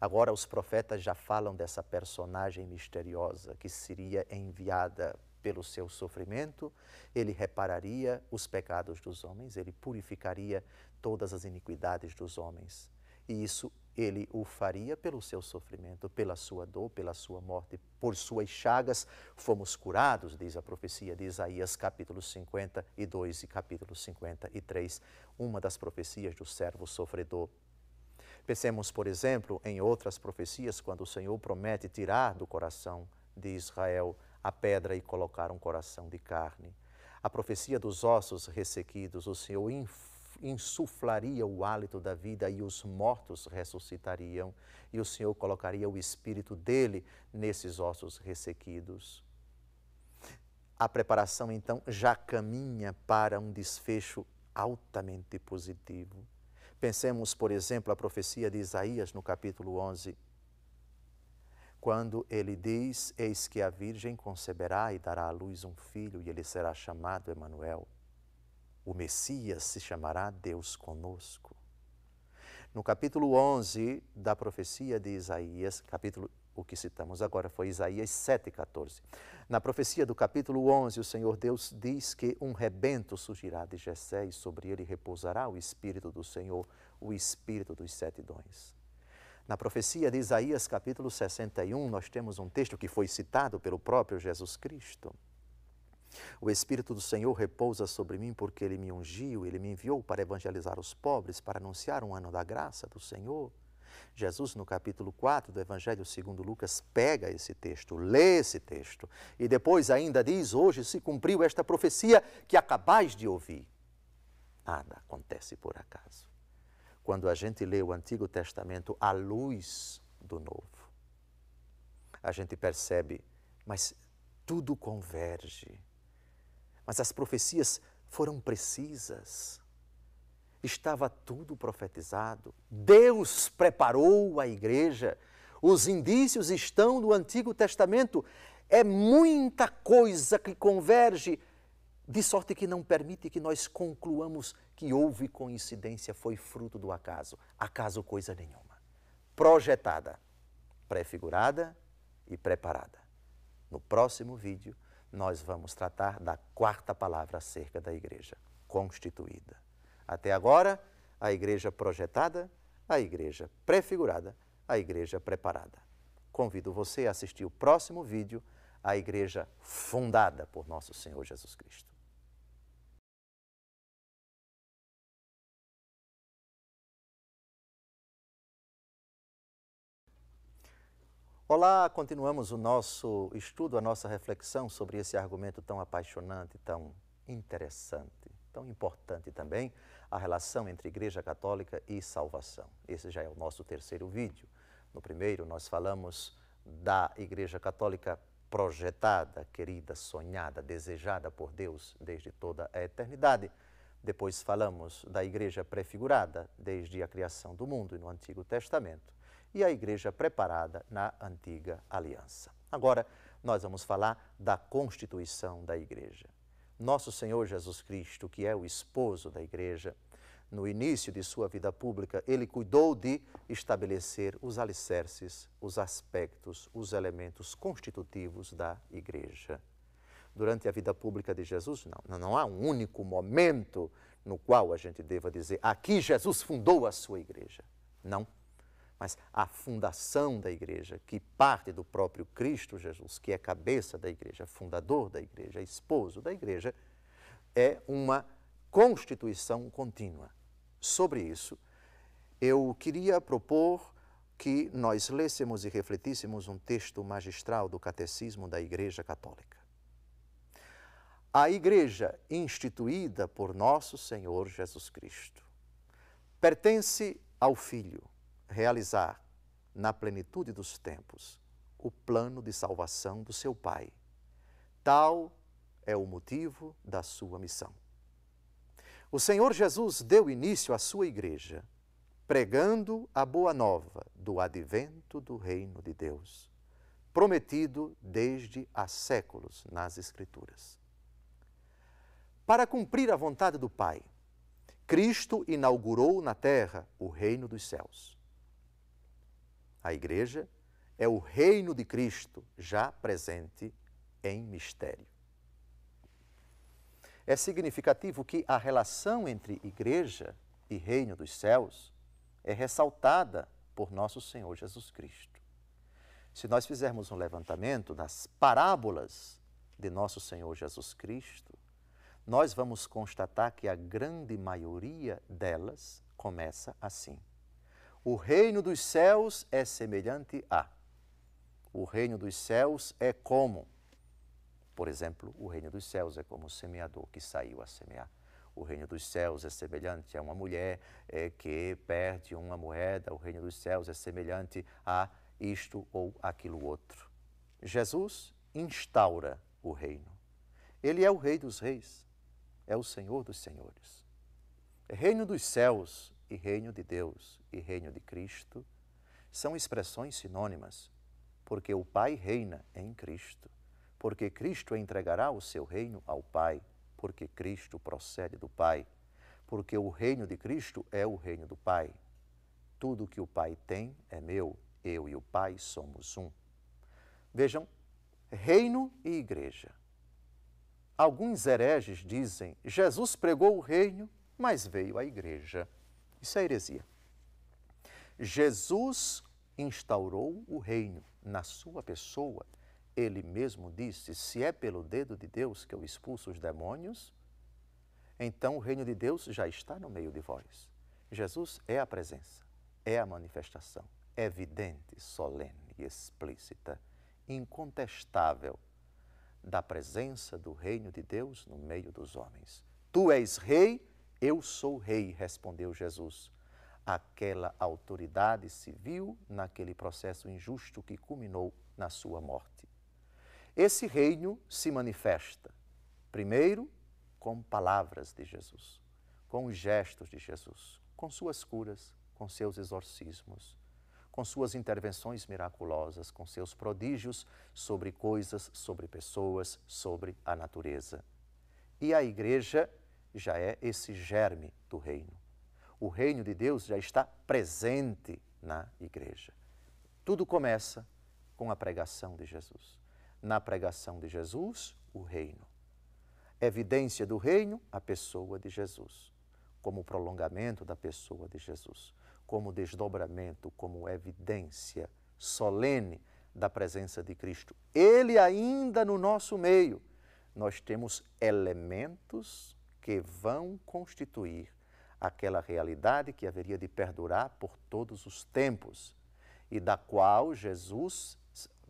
Agora os profetas já falam dessa personagem misteriosa que seria enviada pelo seu sofrimento, ele repararia os pecados dos homens, ele purificaria todas as iniquidades dos homens. E isso ele o faria pelo seu sofrimento, pela sua dor, pela sua morte. Por suas chagas fomos curados, diz a profecia de Isaías, capítulo 52 e capítulo 53, uma das profecias do servo sofredor. Pensemos, por exemplo, em outras profecias, quando o Senhor promete tirar do coração de Israel a pedra e colocar um coração de carne. A profecia dos ossos ressequidos, o Senhor insuflaria o hálito da vida e os mortos ressuscitariam, e o Senhor colocaria o espírito dele nesses ossos ressequidos. A preparação, então, já caminha para um desfecho altamente positivo. Pensemos, por exemplo, a profecia de Isaías no capítulo 11, quando ele diz: Eis que a Virgem conceberá e dará à luz um filho, e ele será chamado Emanuel. O Messias se chamará Deus conosco. No capítulo 11 da profecia de Isaías, capítulo o que citamos agora foi Isaías 7,14. Na profecia do capítulo 11, o Senhor Deus diz que um rebento surgirá de Jessé e sobre ele repousará o Espírito do Senhor, o Espírito dos sete dons. Na profecia de Isaías, capítulo 61, nós temos um texto que foi citado pelo próprio Jesus Cristo. O Espírito do Senhor repousa sobre mim porque ele me ungiu, ele me enviou para evangelizar os pobres, para anunciar um ano da graça do Senhor. Jesus, no capítulo 4 do Evangelho segundo Lucas, pega esse texto, lê esse texto e depois ainda diz: Hoje se cumpriu esta profecia que acabais de ouvir. Nada acontece por acaso quando a gente lê o Antigo Testamento à luz do Novo. A gente percebe, mas tudo converge. Mas as profecias foram precisas. Estava tudo profetizado. Deus preparou a igreja. Os indícios estão no Antigo Testamento. É muita coisa que converge de sorte que não permite que nós concluamos que houve coincidência, foi fruto do acaso. Acaso coisa nenhuma. Projetada, prefigurada e preparada. No próximo vídeo, nós vamos tratar da quarta palavra acerca da igreja, constituída. Até agora, a igreja projetada, a igreja prefigurada, a igreja preparada. Convido você a assistir o próximo vídeo, a igreja fundada por nosso Senhor Jesus Cristo. Olá, continuamos o nosso estudo, a nossa reflexão sobre esse argumento tão apaixonante, tão interessante, tão importante também, a relação entre Igreja Católica e salvação. Esse já é o nosso terceiro vídeo. No primeiro, nós falamos da Igreja Católica projetada, querida, sonhada, desejada por Deus desde toda a eternidade. Depois falamos da Igreja prefigurada desde a criação do mundo e no Antigo Testamento e a igreja preparada na antiga aliança. Agora, nós vamos falar da constituição da igreja. Nosso Senhor Jesus Cristo, que é o esposo da igreja, no início de sua vida pública, ele cuidou de estabelecer os alicerces, os aspectos, os elementos constitutivos da igreja. Durante a vida pública de Jesus, não, não há um único momento no qual a gente deva dizer aqui Jesus fundou a sua igreja. Não mas a fundação da igreja, que parte do próprio Cristo Jesus, que é cabeça da igreja, fundador da igreja, esposo da igreja, é uma constituição contínua. Sobre isso, eu queria propor que nós lêssemos e refletíssemos um texto magistral do Catecismo da Igreja Católica. A Igreja instituída por nosso Senhor Jesus Cristo pertence ao Filho realizar, na plenitude dos tempos, o plano de salvação do seu Pai. Tal é o motivo da sua missão. O Senhor Jesus deu início à sua igreja, pregando a boa nova do advento do reino de Deus, prometido desde há séculos nas Escrituras. Para cumprir a vontade do Pai, Cristo inaugurou na terra o reino dos céus. A igreja, é o reino de Cristo já presente em mistério. É significativo que a relação entre igreja e reino dos céus é ressaltada por nosso Senhor Jesus Cristo. Se nós fizermos um levantamento das parábolas de nosso Senhor Jesus Cristo, nós vamos constatar que a grande maioria delas começa assim. O reino dos céus é semelhante a. O reino dos céus é como. Por exemplo, o reino dos céus é como o semeador que saiu a semear. O reino dos céus é semelhante a uma mulher é, que perde uma moeda. O reino dos céus é semelhante a isto ou aquilo outro. Jesus instaura o reino. Ele é o Rei dos Reis, é o Senhor dos Senhores. Reino dos céus e reino de Deus e reino de Cristo são expressões sinônimas, porque o Pai reina em Cristo, porque Cristo entregará o seu reino ao Pai porque Cristo procede do Pai, porque o reino de Cristo é o reino do Pai. Tudo que o Pai tem é meu, eu e o Pai somos um. Vejam, reino e igreja. Alguns hereges dizem: Jesus pregou o reino, mas veio a igreja. Isso é heresia. Jesus instaurou o reino na sua pessoa ele mesmo disse: Se é pelo dedo de Deus que eu expulso os demônios, então o reino de Deus já está no meio de vós. Jesus é a presença, é a manifestação, evidente, solene, explícita, incontestável da presença do reino de Deus no meio dos homens. Tu és rei, eu sou rei, respondeu Jesus. Aquela autoridade civil naquele processo injusto que culminou na sua morte. Esse reino se manifesta, primeiro, com palavras de Jesus, com os gestos de Jesus, com suas curas, com seus exorcismos, com suas intervenções miraculosas, com seus prodígios sobre coisas, sobre pessoas, sobre a natureza. E a igreja já é esse germe do reino. O reino de Deus já está presente na igreja. Tudo começa com a pregação de Jesus na pregação de Jesus, o reino. Evidência do reino, a pessoa de Jesus, como prolongamento da pessoa de Jesus, como desdobramento, como evidência solene da presença de Cristo. Ele ainda no nosso meio. Nós temos elementos que vão constituir aquela realidade que haveria de perdurar por todos os tempos e da qual Jesus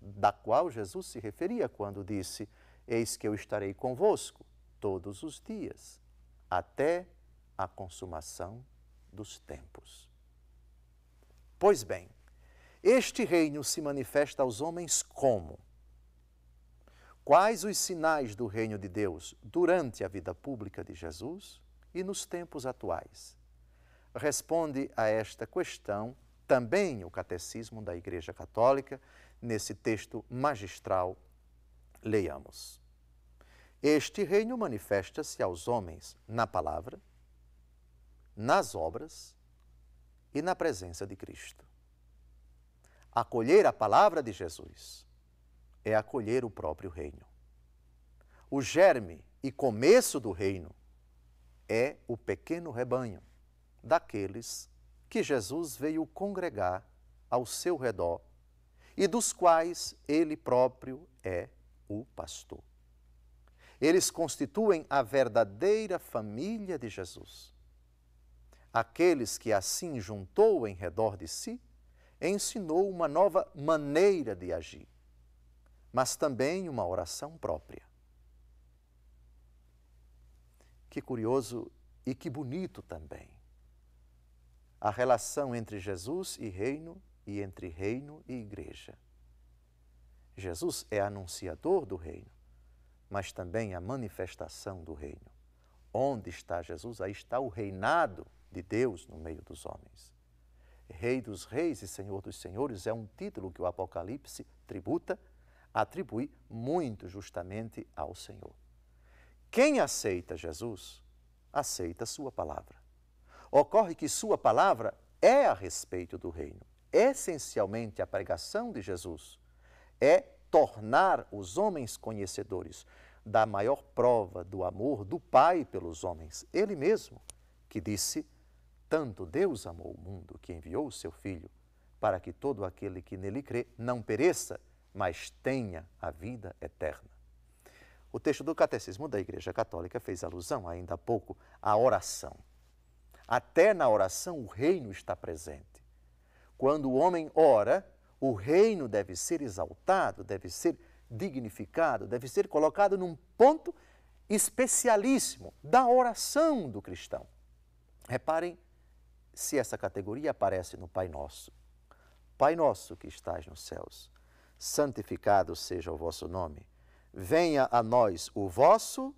da qual Jesus se referia quando disse: Eis que eu estarei convosco todos os dias, até a consumação dos tempos. Pois bem, este reino se manifesta aos homens como? Quais os sinais do reino de Deus durante a vida pública de Jesus e nos tempos atuais? Responde a esta questão também o Catecismo da Igreja Católica nesse texto magistral, leiamos. Este reino manifesta-se aos homens na palavra, nas obras e na presença de Cristo. Acolher a palavra de Jesus é acolher o próprio reino. O germe e começo do reino é o pequeno rebanho daqueles que Jesus veio congregar ao seu redor e dos quais ele próprio é o pastor. Eles constituem a verdadeira família de Jesus. Aqueles que assim juntou em redor de si, ensinou uma nova maneira de agir, mas também uma oração própria. Que curioso e que bonito também. A relação entre Jesus e reino e entre reino e igreja. Jesus é anunciador do reino, mas também a manifestação do reino. Onde está Jesus? Aí está o reinado de Deus no meio dos homens. Rei dos reis e Senhor dos senhores é um título que o Apocalipse tributa, atribui muito justamente ao Senhor. Quem aceita Jesus, aceita Sua palavra. Ocorre que Sua palavra é a respeito do reino essencialmente a pregação de Jesus é tornar os homens conhecedores da maior prova do amor do Pai pelos homens, Ele mesmo, que disse: Tanto Deus amou o mundo que enviou o seu Filho, para que todo aquele que nele crê não pereça, mas tenha a vida eterna. O texto do Catecismo da Igreja Católica fez alusão, ainda há pouco, à oração. Até na oração o reino está presente. Quando o homem ora, o reino deve ser exaltado, deve ser dignificado, deve ser colocado num ponto especialíssimo da oração do cristão. Reparem se essa categoria aparece no Pai Nosso. Pai Nosso que estás nos céus, santificado seja o vosso nome venha a nós o vosso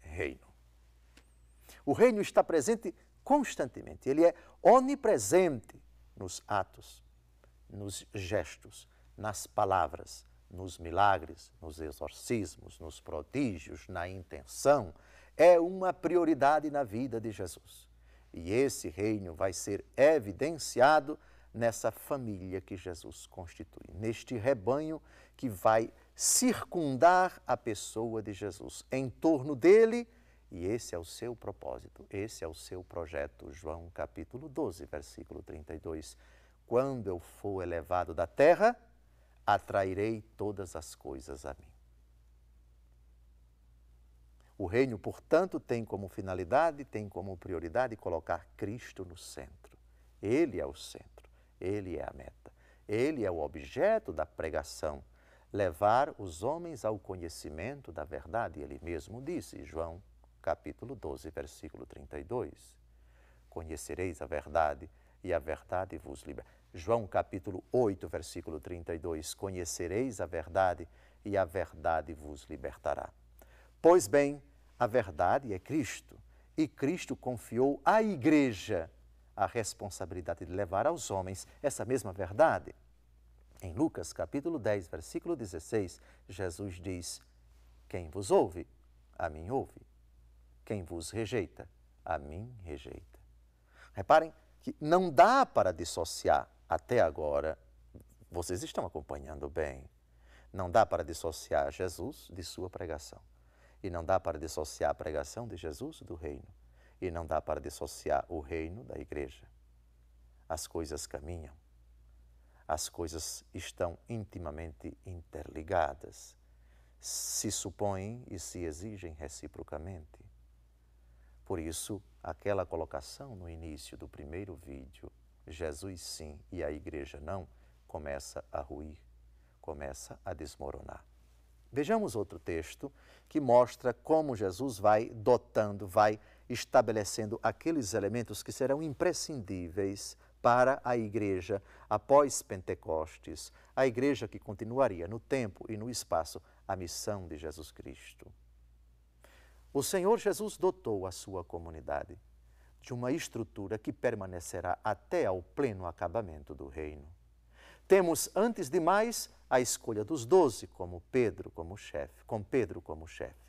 reino. O reino está presente constantemente, ele é onipresente nos atos, nos gestos, nas palavras, nos milagres, nos exorcismos, nos prodígios, na intenção. É uma prioridade na vida de Jesus. E esse reino vai ser evidenciado nessa família que Jesus constitui, neste rebanho que vai circundar a pessoa de Jesus em torno dele, e esse é o seu propósito, esse é o seu projeto. João capítulo 12, versículo 32. Quando eu for elevado da terra, atrairei todas as coisas a mim. O reino, portanto, tem como finalidade, tem como prioridade colocar Cristo no centro. Ele é o centro, ele é a meta, ele é o objeto da pregação levar os homens ao conhecimento da verdade. Ele mesmo disse, João capítulo 12, versículo 32. Conhecereis a verdade e a verdade vos liberta. João capítulo 8, versículo 32. Conhecereis a verdade e a verdade vos libertará. Pois bem, a verdade é Cristo, e Cristo confiou à igreja a responsabilidade de levar aos homens essa mesma verdade. Em Lucas capítulo 10, versículo 16, Jesus diz: Quem vos ouve, a mim ouve. Quem vos rejeita, a mim rejeita. Reparem que não dá para dissociar até agora, vocês estão acompanhando bem, não dá para dissociar Jesus de sua pregação. E não dá para dissociar a pregação de Jesus do reino. E não dá para dissociar o reino da igreja. As coisas caminham as coisas estão intimamente interligadas, se supõem e se exigem reciprocamente. Por isso, aquela colocação no início do primeiro vídeo, Jesus sim e a igreja não, começa a ruir, começa a desmoronar. Vejamos outro texto que mostra como Jesus vai dotando, vai estabelecendo aqueles elementos que serão imprescindíveis para a igreja após Pentecostes, a igreja que continuaria no tempo e no espaço a missão de Jesus Cristo. O Senhor Jesus dotou a sua comunidade de uma estrutura que permanecerá até ao pleno acabamento do reino. Temos, antes de mais, a escolha dos doze como Pedro como chefe, com Pedro como chefe.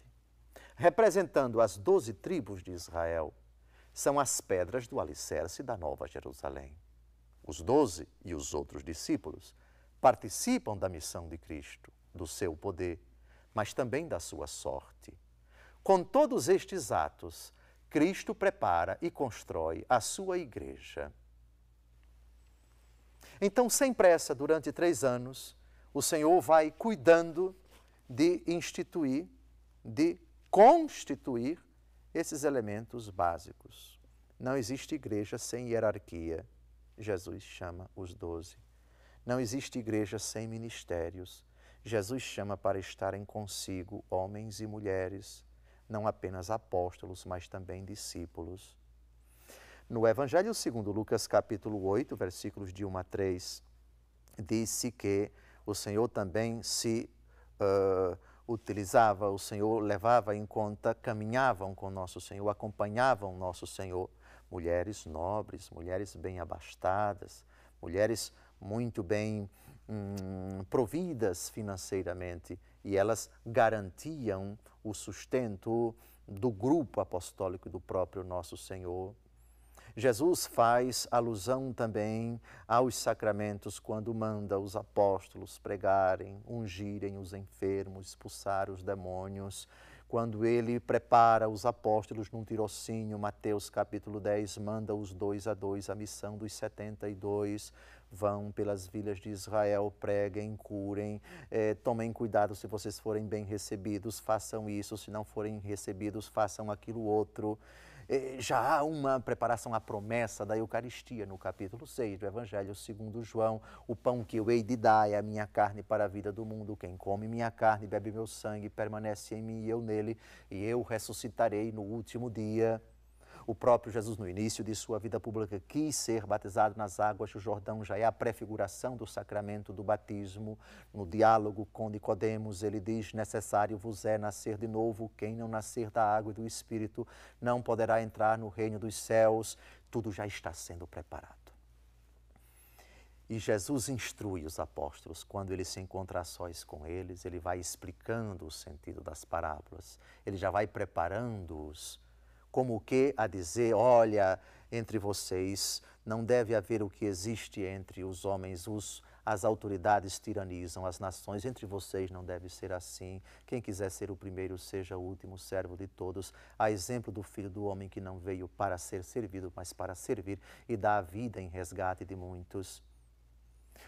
Representando as doze tribos de Israel, são as pedras do alicerce da Nova Jerusalém os doze e os outros discípulos, participam da missão de Cristo, do seu poder, mas também da sua sorte. Com todos estes atos, Cristo prepara e constrói a sua igreja. Então, sem pressa, durante três anos, o Senhor vai cuidando de instituir, de constituir esses elementos básicos. Não existe igreja sem hierarquia Jesus chama os doze. Não existe igreja sem ministérios. Jesus chama para estarem consigo homens e mulheres, não apenas apóstolos, mas também discípulos. No Evangelho segundo Lucas, capítulo 8, versículos de 1 a 3, disse que o Senhor também se uh, utilizava, o Senhor levava em conta, caminhavam com nosso Senhor, acompanhavam nosso Senhor mulheres nobres, mulheres bem abastadas, mulheres muito bem hum, providas financeiramente e elas garantiam o sustento do grupo apostólico do próprio nosso Senhor. Jesus faz alusão também aos sacramentos quando manda os apóstolos pregarem, ungirem os enfermos, expulsar os demônios. Quando ele prepara os apóstolos num tirocínio, Mateus capítulo 10, manda os dois a dois a missão dos 72 vão pelas vilas de Israel, preguem, curem, eh, tomem cuidado se vocês forem bem recebidos, façam isso, se não forem recebidos, façam aquilo outro. Eh, já há uma preparação à promessa da Eucaristia no capítulo 6 do Evangelho segundo João. O pão que eu hei de dar é a minha carne para a vida do mundo. Quem come minha carne bebe meu sangue permanece em mim e eu nele, e eu ressuscitarei no último dia. O próprio Jesus, no início de sua vida pública, quis ser batizado nas águas do Jordão, já é a prefiguração do sacramento do batismo. No diálogo com Nicodemos, ele diz: Necessário vos é nascer de novo. Quem não nascer da água e do Espírito não poderá entrar no reino dos céus. Tudo já está sendo preparado. E Jesus instrui os apóstolos, quando ele se encontra a sós com eles, ele vai explicando o sentido das parábolas, ele já vai preparando-os como que a dizer: olha, entre vocês não deve haver o que existe entre os homens, os, as autoridades tiranizam as nações, entre vocês não deve ser assim. Quem quiser ser o primeiro, seja o último servo de todos. A exemplo do filho do homem que não veio para ser servido, mas para servir e dar a vida em resgate de muitos.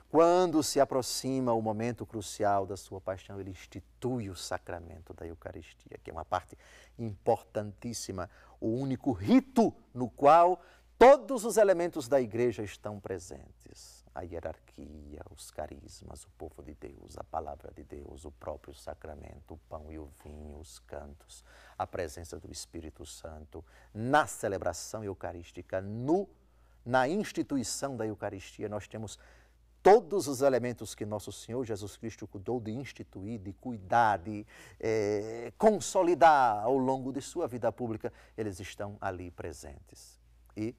Quando se aproxima o momento crucial da sua paixão, ele institui o sacramento da Eucaristia, que é uma parte importantíssima, o único rito no qual todos os elementos da igreja estão presentes. A hierarquia, os carismas, o povo de Deus, a palavra de Deus, o próprio sacramento, o pão e o vinho, os cantos, a presença do Espírito Santo na celebração eucarística, no, na instituição da Eucaristia, nós temos todos os elementos que nosso Senhor Jesus Cristo cuidou de instituir, de cuidar, de é, consolidar ao longo de sua vida pública, eles estão ali presentes. E,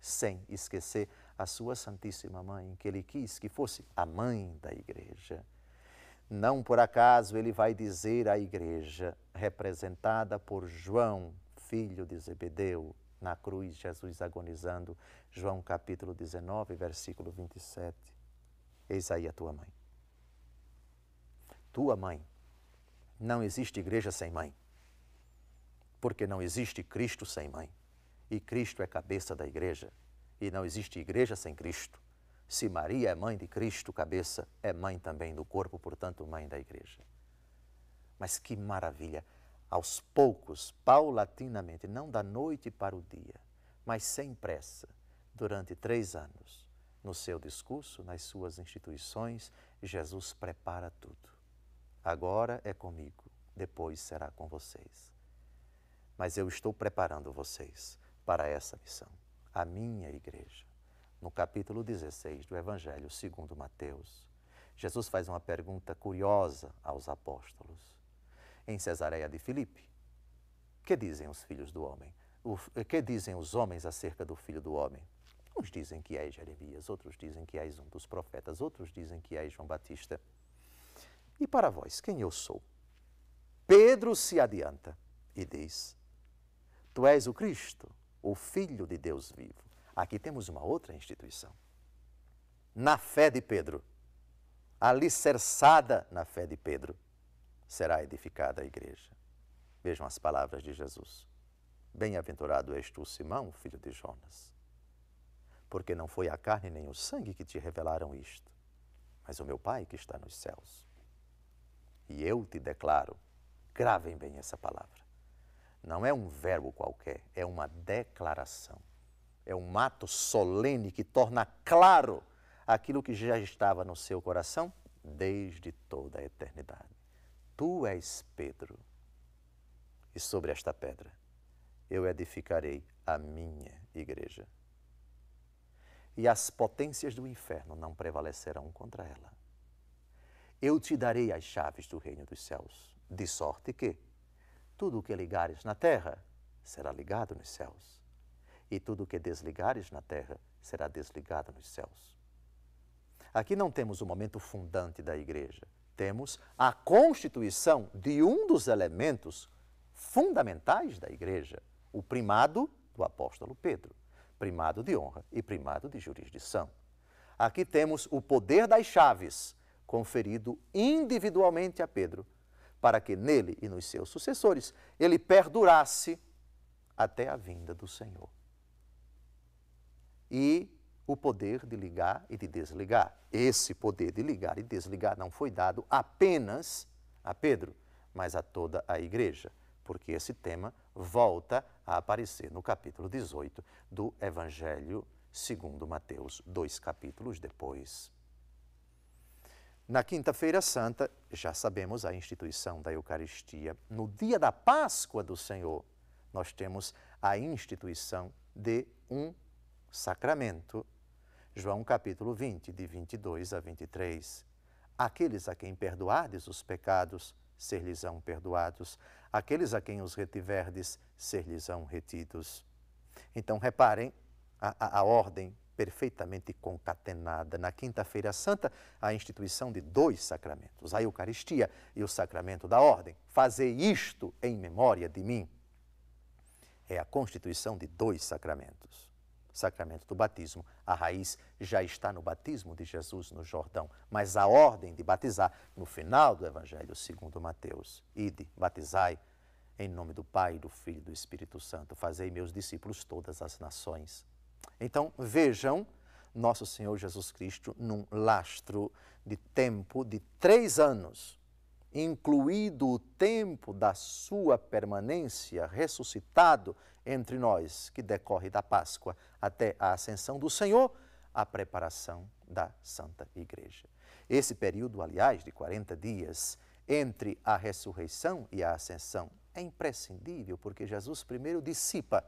sem esquecer a sua Santíssima Mãe, que ele quis que fosse a mãe da igreja. Não por acaso ele vai dizer à igreja, representada por João, filho de Zebedeu, na cruz, Jesus agonizando, João capítulo 19, versículo 27. Eis aí a tua mãe. Tua mãe. Não existe igreja sem mãe. Porque não existe Cristo sem mãe. E Cristo é cabeça da igreja. E não existe igreja sem Cristo. Se Maria é mãe de Cristo, cabeça, é mãe também do corpo, portanto, mãe da igreja. Mas que maravilha! Aos poucos, paulatinamente, não da noite para o dia, mas sem pressa, durante três anos, no seu discurso, nas suas instituições, Jesus prepara tudo. Agora é comigo, depois será com vocês. Mas eu estou preparando vocês para essa missão, a minha igreja. No capítulo 16 do Evangelho segundo Mateus, Jesus faz uma pergunta curiosa aos apóstolos. Em Cesareia de Filipe, que dizem os filhos do homem? O que dizem os homens acerca do filho do homem? Uns dizem que és Jeremias, outros dizem que és um dos profetas, outros dizem que és João Batista. E para vós, quem eu sou? Pedro se adianta e diz: Tu és o Cristo, o Filho de Deus vivo. Aqui temos uma outra instituição. Na fé de Pedro, alicerçada na fé de Pedro, será edificada a igreja. Vejam as palavras de Jesus. Bem-aventurado és tu, Simão, filho de Jonas porque não foi a carne nem o sangue que te revelaram isto, mas o meu Pai que está nos céus. E eu te declaro, gravem bem essa palavra. Não é um verbo qualquer, é uma declaração. É um ato solene que torna claro aquilo que já estava no seu coração desde toda a eternidade. Tu és Pedro, e sobre esta pedra eu edificarei a minha igreja e as potências do inferno não prevalecerão contra ela. Eu te darei as chaves do reino dos céus, de sorte que tudo o que ligares na terra será ligado nos céus, e tudo o que desligares na terra será desligado nos céus. Aqui não temos o momento fundante da igreja, temos a constituição de um dos elementos fundamentais da igreja, o primado do apóstolo Pedro. Primado de honra e primado de jurisdição. Aqui temos o poder das chaves conferido individualmente a Pedro, para que nele e nos seus sucessores ele perdurasse até a vinda do Senhor. E o poder de ligar e de desligar. Esse poder de ligar e desligar não foi dado apenas a Pedro, mas a toda a igreja, porque esse tema volta a aparecer no capítulo 18 do Evangelho segundo Mateus, dois capítulos depois. Na Quinta-feira Santa, já sabemos a instituição da Eucaristia. No dia da Páscoa do Senhor, nós temos a instituição de um sacramento. João capítulo 20, de 22 a 23. Aqueles a quem perdoardes os pecados, ser-lhes-ão perdoados. Aqueles a quem os retiverdes, ser-lhes-ão retidos. Então, reparem a, a, a ordem perfeitamente concatenada. Na Quinta-feira Santa, a instituição de dois sacramentos, a Eucaristia e o sacramento da ordem. Fazer isto em memória de mim. É a constituição de dois sacramentos sacramento do batismo. A raiz já está no batismo de Jesus no Jordão, mas a ordem de batizar no final do Evangelho segundo Mateus. Ide, batizai em nome do Pai, do Filho e do Espírito Santo. Fazei meus discípulos todas as nações. Então, vejam nosso Senhor Jesus Cristo num lastro de tempo de três anos, incluído o tempo da sua permanência ressuscitado entre nós, que decorre da Páscoa até a ascensão do Senhor, a preparação da Santa Igreja. Esse período, aliás, de 40 dias entre a ressurreição e a ascensão é imprescindível, porque Jesus primeiro dissipa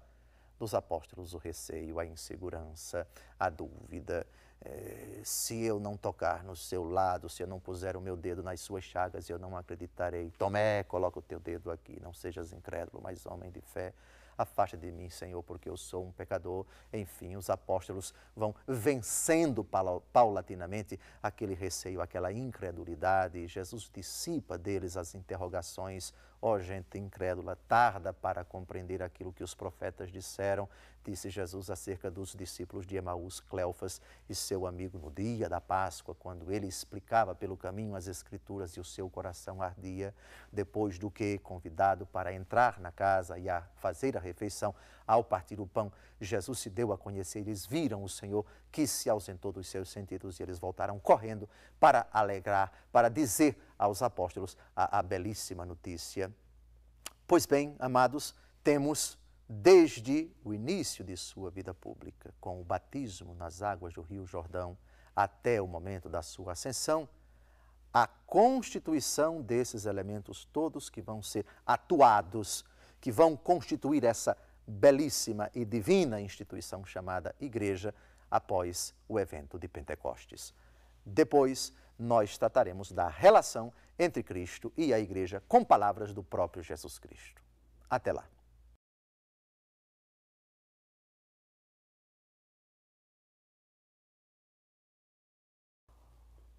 dos apóstolos o receio, a insegurança, a dúvida. É, se eu não tocar no seu lado, se eu não puser o meu dedo nas suas chagas, eu não acreditarei. Tomé, coloca o teu dedo aqui, não sejas incrédulo, mas homem de fé. Afasta de mim, Senhor, porque eu sou um pecador. Enfim, os apóstolos vão vencendo paulatinamente aquele receio, aquela incredulidade. Jesus dissipa deles as interrogações. Ó oh, gente incrédula, tarda para compreender aquilo que os profetas disseram disse Jesus acerca dos discípulos de Emaús, Cleofas e seu amigo no dia da Páscoa, quando ele explicava pelo caminho as Escrituras e o seu coração ardia, depois do que, convidado para entrar na casa e a fazer a refeição, ao partir o pão, Jesus se deu a conhecer, eles viram o Senhor que se ausentou dos seus sentidos e eles voltaram correndo para alegrar, para dizer aos apóstolos a, a belíssima notícia. Pois bem, amados, temos desde o início de sua vida pública, com o batismo nas águas do Rio Jordão, até o momento da sua ascensão, a constituição desses elementos todos que vão ser atuados, que vão constituir essa belíssima e divina instituição chamada Igreja após o evento de Pentecostes. Depois, nós trataremos da relação entre Cristo e a Igreja com palavras do próprio Jesus Cristo. Até lá.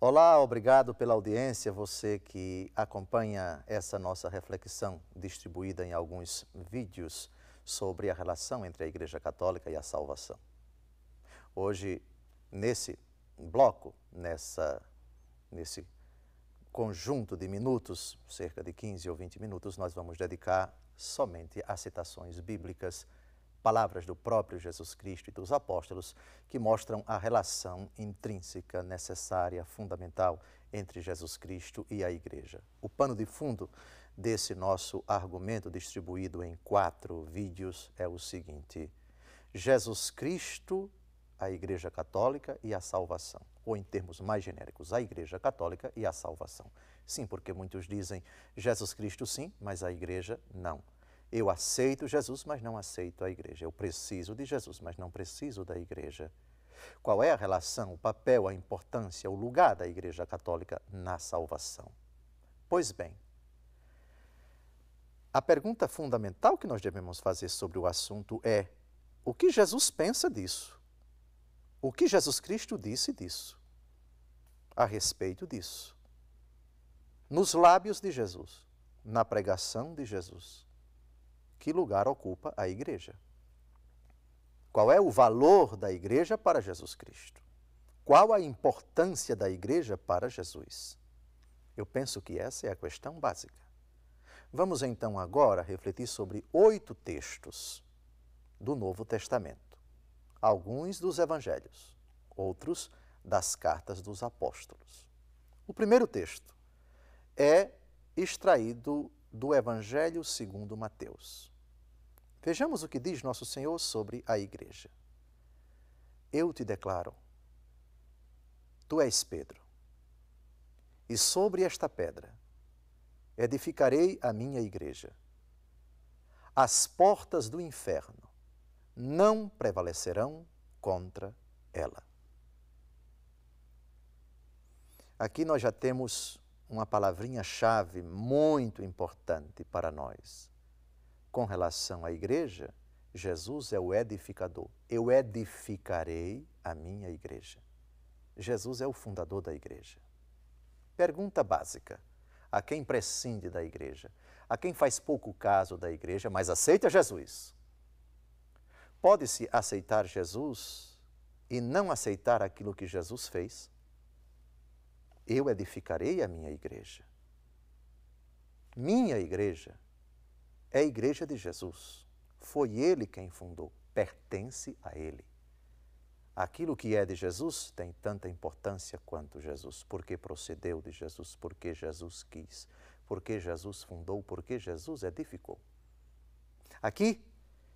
Olá, obrigado pela audiência, você que acompanha essa nossa reflexão distribuída em alguns vídeos sobre a relação entre a Igreja Católica e a salvação. Hoje, nesse bloco, nessa, nesse conjunto de minutos, cerca de 15 ou 20 minutos, nós vamos dedicar somente a citações bíblicas palavras do próprio Jesus Cristo e dos apóstolos que mostram a relação intrínseca, necessária, fundamental entre Jesus Cristo e a Igreja. O pano de fundo desse nosso argumento distribuído em quatro vídeos é o seguinte: Jesus Cristo, a Igreja Católica e a salvação, ou em termos mais genéricos, a Igreja Católica e a salvação. Sim, porque muitos dizem Jesus Cristo sim, mas a Igreja não. Eu aceito Jesus, mas não aceito a igreja. Eu preciso de Jesus, mas não preciso da igreja. Qual é a relação, o papel, a importância, o lugar da Igreja Católica na salvação? Pois bem, a pergunta fundamental que nós devemos fazer sobre o assunto é: o que Jesus pensa disso? O que Jesus Cristo disse disso? A respeito disso? Nos lábios de Jesus, na pregação de Jesus que lugar ocupa a igreja. Qual é o valor da igreja para Jesus Cristo? Qual a importância da igreja para Jesus? Eu penso que essa é a questão básica. Vamos então agora refletir sobre oito textos do Novo Testamento. Alguns dos evangelhos, outros das cartas dos apóstolos. O primeiro texto é extraído do Evangelho segundo Mateus. Vejamos o que diz nosso Senhor sobre a igreja. Eu te declaro, tu és Pedro, e sobre esta pedra edificarei a minha igreja. As portas do inferno não prevalecerão contra ela. Aqui nós já temos uma palavrinha-chave muito importante para nós. Com relação à igreja, Jesus é o edificador. Eu edificarei a minha igreja. Jesus é o fundador da igreja. Pergunta básica: a quem prescinde da igreja? A quem faz pouco caso da igreja, mas aceita Jesus? Pode-se aceitar Jesus e não aceitar aquilo que Jesus fez? Eu edificarei a minha igreja. Minha igreja é a igreja de Jesus. Foi ele quem fundou, pertence a ele. Aquilo que é de Jesus tem tanta importância quanto Jesus, porque procedeu de Jesus, porque Jesus quis, porque Jesus fundou, porque Jesus edificou. Aqui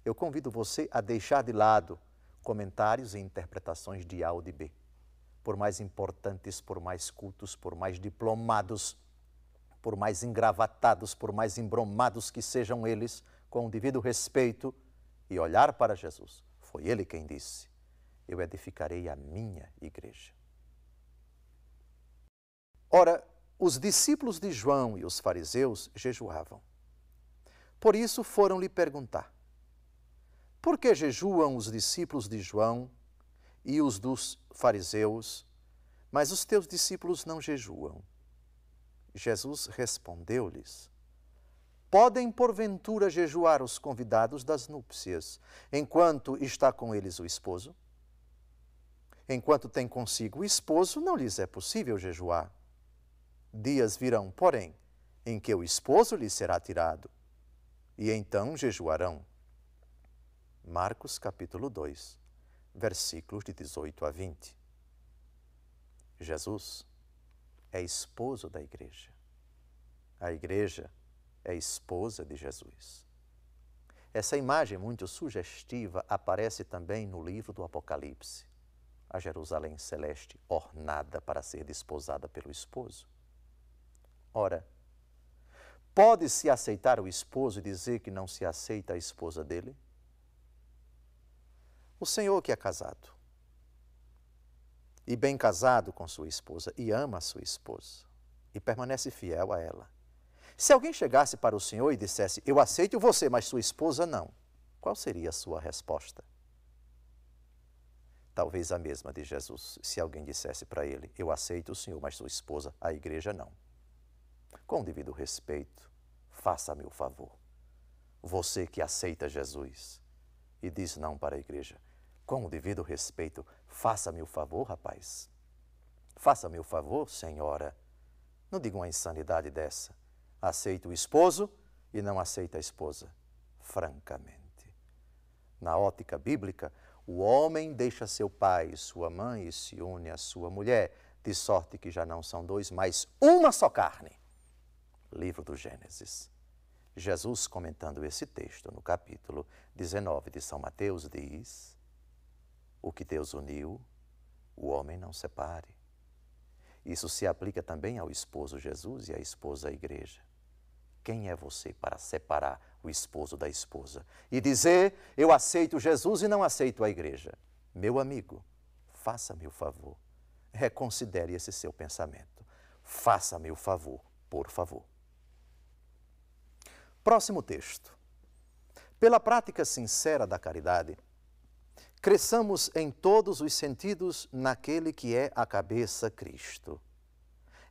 eu convido você a deixar de lado comentários e interpretações de A ou de B por mais importantes, por mais cultos, por mais diplomados, por mais engravatados, por mais embromados que sejam eles, com o devido respeito e olhar para Jesus. Foi ele quem disse: Eu edificarei a minha igreja. Ora, os discípulos de João e os fariseus jejuavam. Por isso foram lhe perguntar: Por que jejuam os discípulos de João e os dos fariseus, mas os teus discípulos não jejuam. Jesus respondeu-lhes: Podem porventura jejuar os convidados das núpcias, enquanto está com eles o esposo? Enquanto tem consigo o esposo, não lhes é possível jejuar. Dias virão, porém, em que o esposo lhes será tirado, e então jejuarão. Marcos capítulo 2 versículos de 18 a 20. Jesus é esposo da igreja. A igreja é esposa de Jesus. Essa imagem muito sugestiva aparece também no livro do Apocalipse. A Jerusalém celeste ornada para ser desposada pelo esposo. Ora, pode-se aceitar o esposo e dizer que não se aceita a esposa dele? O Senhor que é casado e bem casado com sua esposa e ama a sua esposa e permanece fiel a ela. Se alguém chegasse para o Senhor e dissesse: Eu aceito você, mas sua esposa não, qual seria a sua resposta? Talvez a mesma de Jesus, se alguém dissesse para ele: Eu aceito o Senhor, mas sua esposa, a igreja não. Com devido respeito, faça-me o favor. Você que aceita Jesus, e diz não para a igreja. Com o devido respeito, faça-me o favor, rapaz. Faça-me o favor, senhora. Não diga uma insanidade dessa. Aceita o esposo e não aceita a esposa. Francamente. Na ótica bíblica, o homem deixa seu pai e sua mãe e se une à sua mulher, de sorte que já não são dois, mas uma só carne. Livro do Gênesis. Jesus, comentando esse texto no capítulo 19 de São Mateus, diz: O que Deus uniu, o homem não separe. Isso se aplica também ao esposo Jesus e à esposa a igreja. Quem é você para separar o esposo da esposa e dizer: Eu aceito Jesus e não aceito a igreja? Meu amigo, faça-me o favor, reconsidere esse seu pensamento. Faça-me o favor, por favor. Próximo texto. Pela prática sincera da caridade, cresçamos em todos os sentidos naquele que é a cabeça Cristo.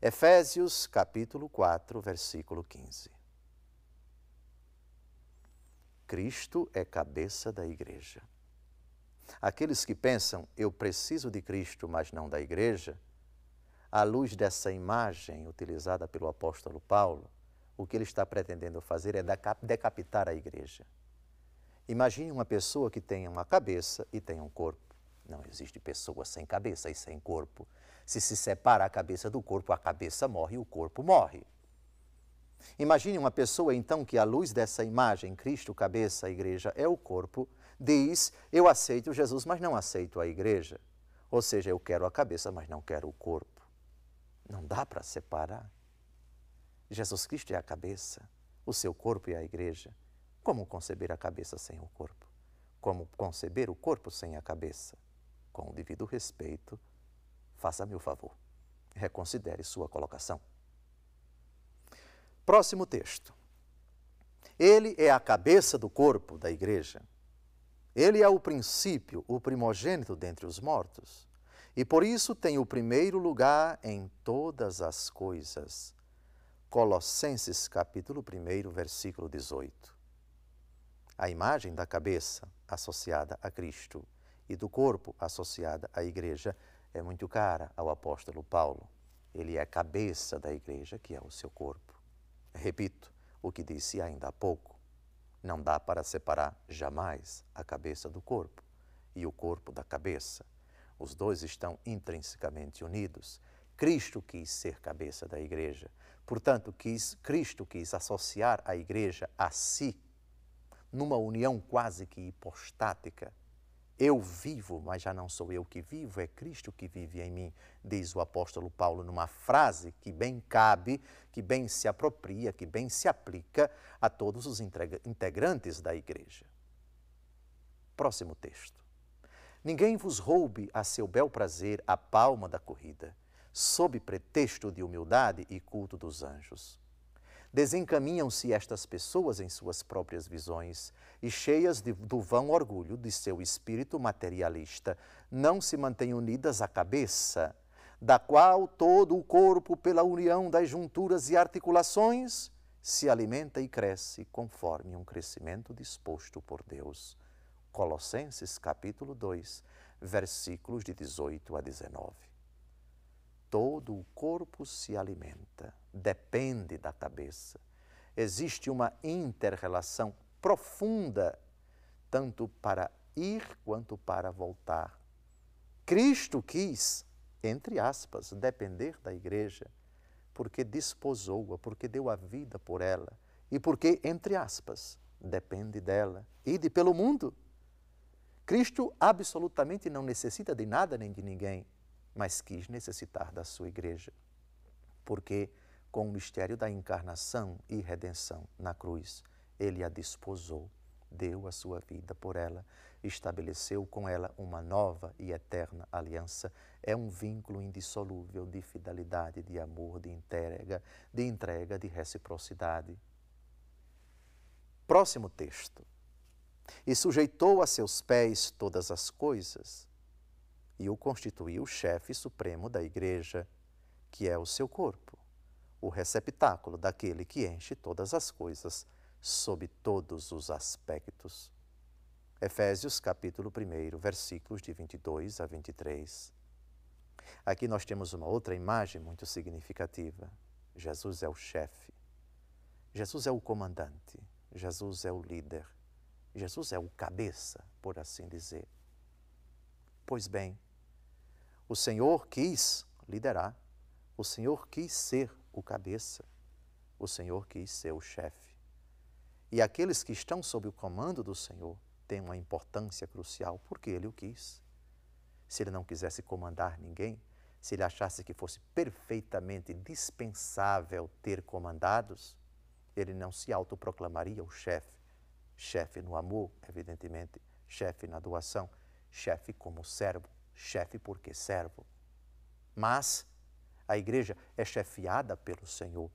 Efésios capítulo 4, versículo 15. Cristo é cabeça da igreja. Aqueles que pensam, eu preciso de Cristo, mas não da igreja, à luz dessa imagem utilizada pelo apóstolo Paulo, o que ele está pretendendo fazer é decapitar a igreja. Imagine uma pessoa que tenha uma cabeça e tenha um corpo. Não existe pessoa sem cabeça e sem corpo. Se se separa a cabeça do corpo, a cabeça morre e o corpo morre. Imagine uma pessoa, então, que à luz dessa imagem, Cristo, cabeça, a igreja é o corpo, diz: Eu aceito Jesus, mas não aceito a igreja. Ou seja, eu quero a cabeça, mas não quero o corpo. Não dá para separar. Jesus Cristo é a cabeça, o seu corpo é a igreja. Como conceber a cabeça sem o corpo? Como conceber o corpo sem a cabeça? Com o devido respeito, faça-me o favor, reconsidere sua colocação. Próximo texto. Ele é a cabeça do corpo da igreja. Ele é o princípio, o primogênito dentre os mortos. E por isso tem o primeiro lugar em todas as coisas. Colossenses capítulo 1, versículo 18. A imagem da cabeça associada a Cristo e do corpo associada à igreja é muito cara ao apóstolo Paulo. Ele é a cabeça da igreja, que é o seu corpo. Repito o que disse ainda há pouco. Não dá para separar jamais a cabeça do corpo e o corpo da cabeça. Os dois estão intrinsecamente unidos. Cristo quis ser cabeça da igreja. Portanto, quis, Cristo quis associar a igreja a si, numa união quase que hipostática eu vivo, mas já não sou eu que vivo, é Cristo que vive em mim, diz o apóstolo Paulo numa frase que bem cabe, que bem se apropria, que bem se aplica a todos os integrantes da igreja. Próximo texto. Ninguém vos roube a seu bel prazer a palma da corrida, sob pretexto de humildade e culto dos anjos Desencaminham-se estas pessoas em suas próprias visões e, cheias de, do vão orgulho de seu espírito materialista, não se mantêm unidas à cabeça, da qual todo o corpo, pela união das junturas e articulações, se alimenta e cresce conforme um crescimento disposto por Deus. Colossenses capítulo 2, versículos de 18 a 19 todo o corpo se alimenta, depende da cabeça. Existe uma inter-relação profunda, tanto para ir quanto para voltar. Cristo quis, entre aspas, depender da igreja, porque desposou-a, porque deu a vida por ela e porque, entre aspas, depende dela. Ide pelo mundo. Cristo absolutamente não necessita de nada nem de ninguém mas quis necessitar da sua igreja, porque com o mistério da encarnação e redenção na cruz, ele a desposou, deu a sua vida por ela, estabeleceu com ela uma nova e eterna aliança. É um vínculo indissolúvel de fidelidade, de amor, de entrega, de entrega, de reciprocidade. Próximo texto. E sujeitou a seus pés todas as coisas e o constituiu chefe supremo da igreja, que é o seu corpo, o receptáculo daquele que enche todas as coisas sob todos os aspectos. Efésios capítulo 1, versículos de 22 a 23. Aqui nós temos uma outra imagem muito significativa. Jesus é o chefe. Jesus é o comandante. Jesus é o líder. Jesus é o cabeça, por assim dizer. Pois bem, o Senhor quis liderar, o Senhor quis ser o cabeça, o Senhor quis ser o chefe. E aqueles que estão sob o comando do Senhor têm uma importância crucial porque Ele o quis. Se Ele não quisesse comandar ninguém, se Ele achasse que fosse perfeitamente dispensável ter comandados, Ele não se autoproclamaria o chefe. Chefe no amor, evidentemente, chefe na doação, chefe como servo chefe porque servo. Mas a igreja é chefiada pelo Senhor.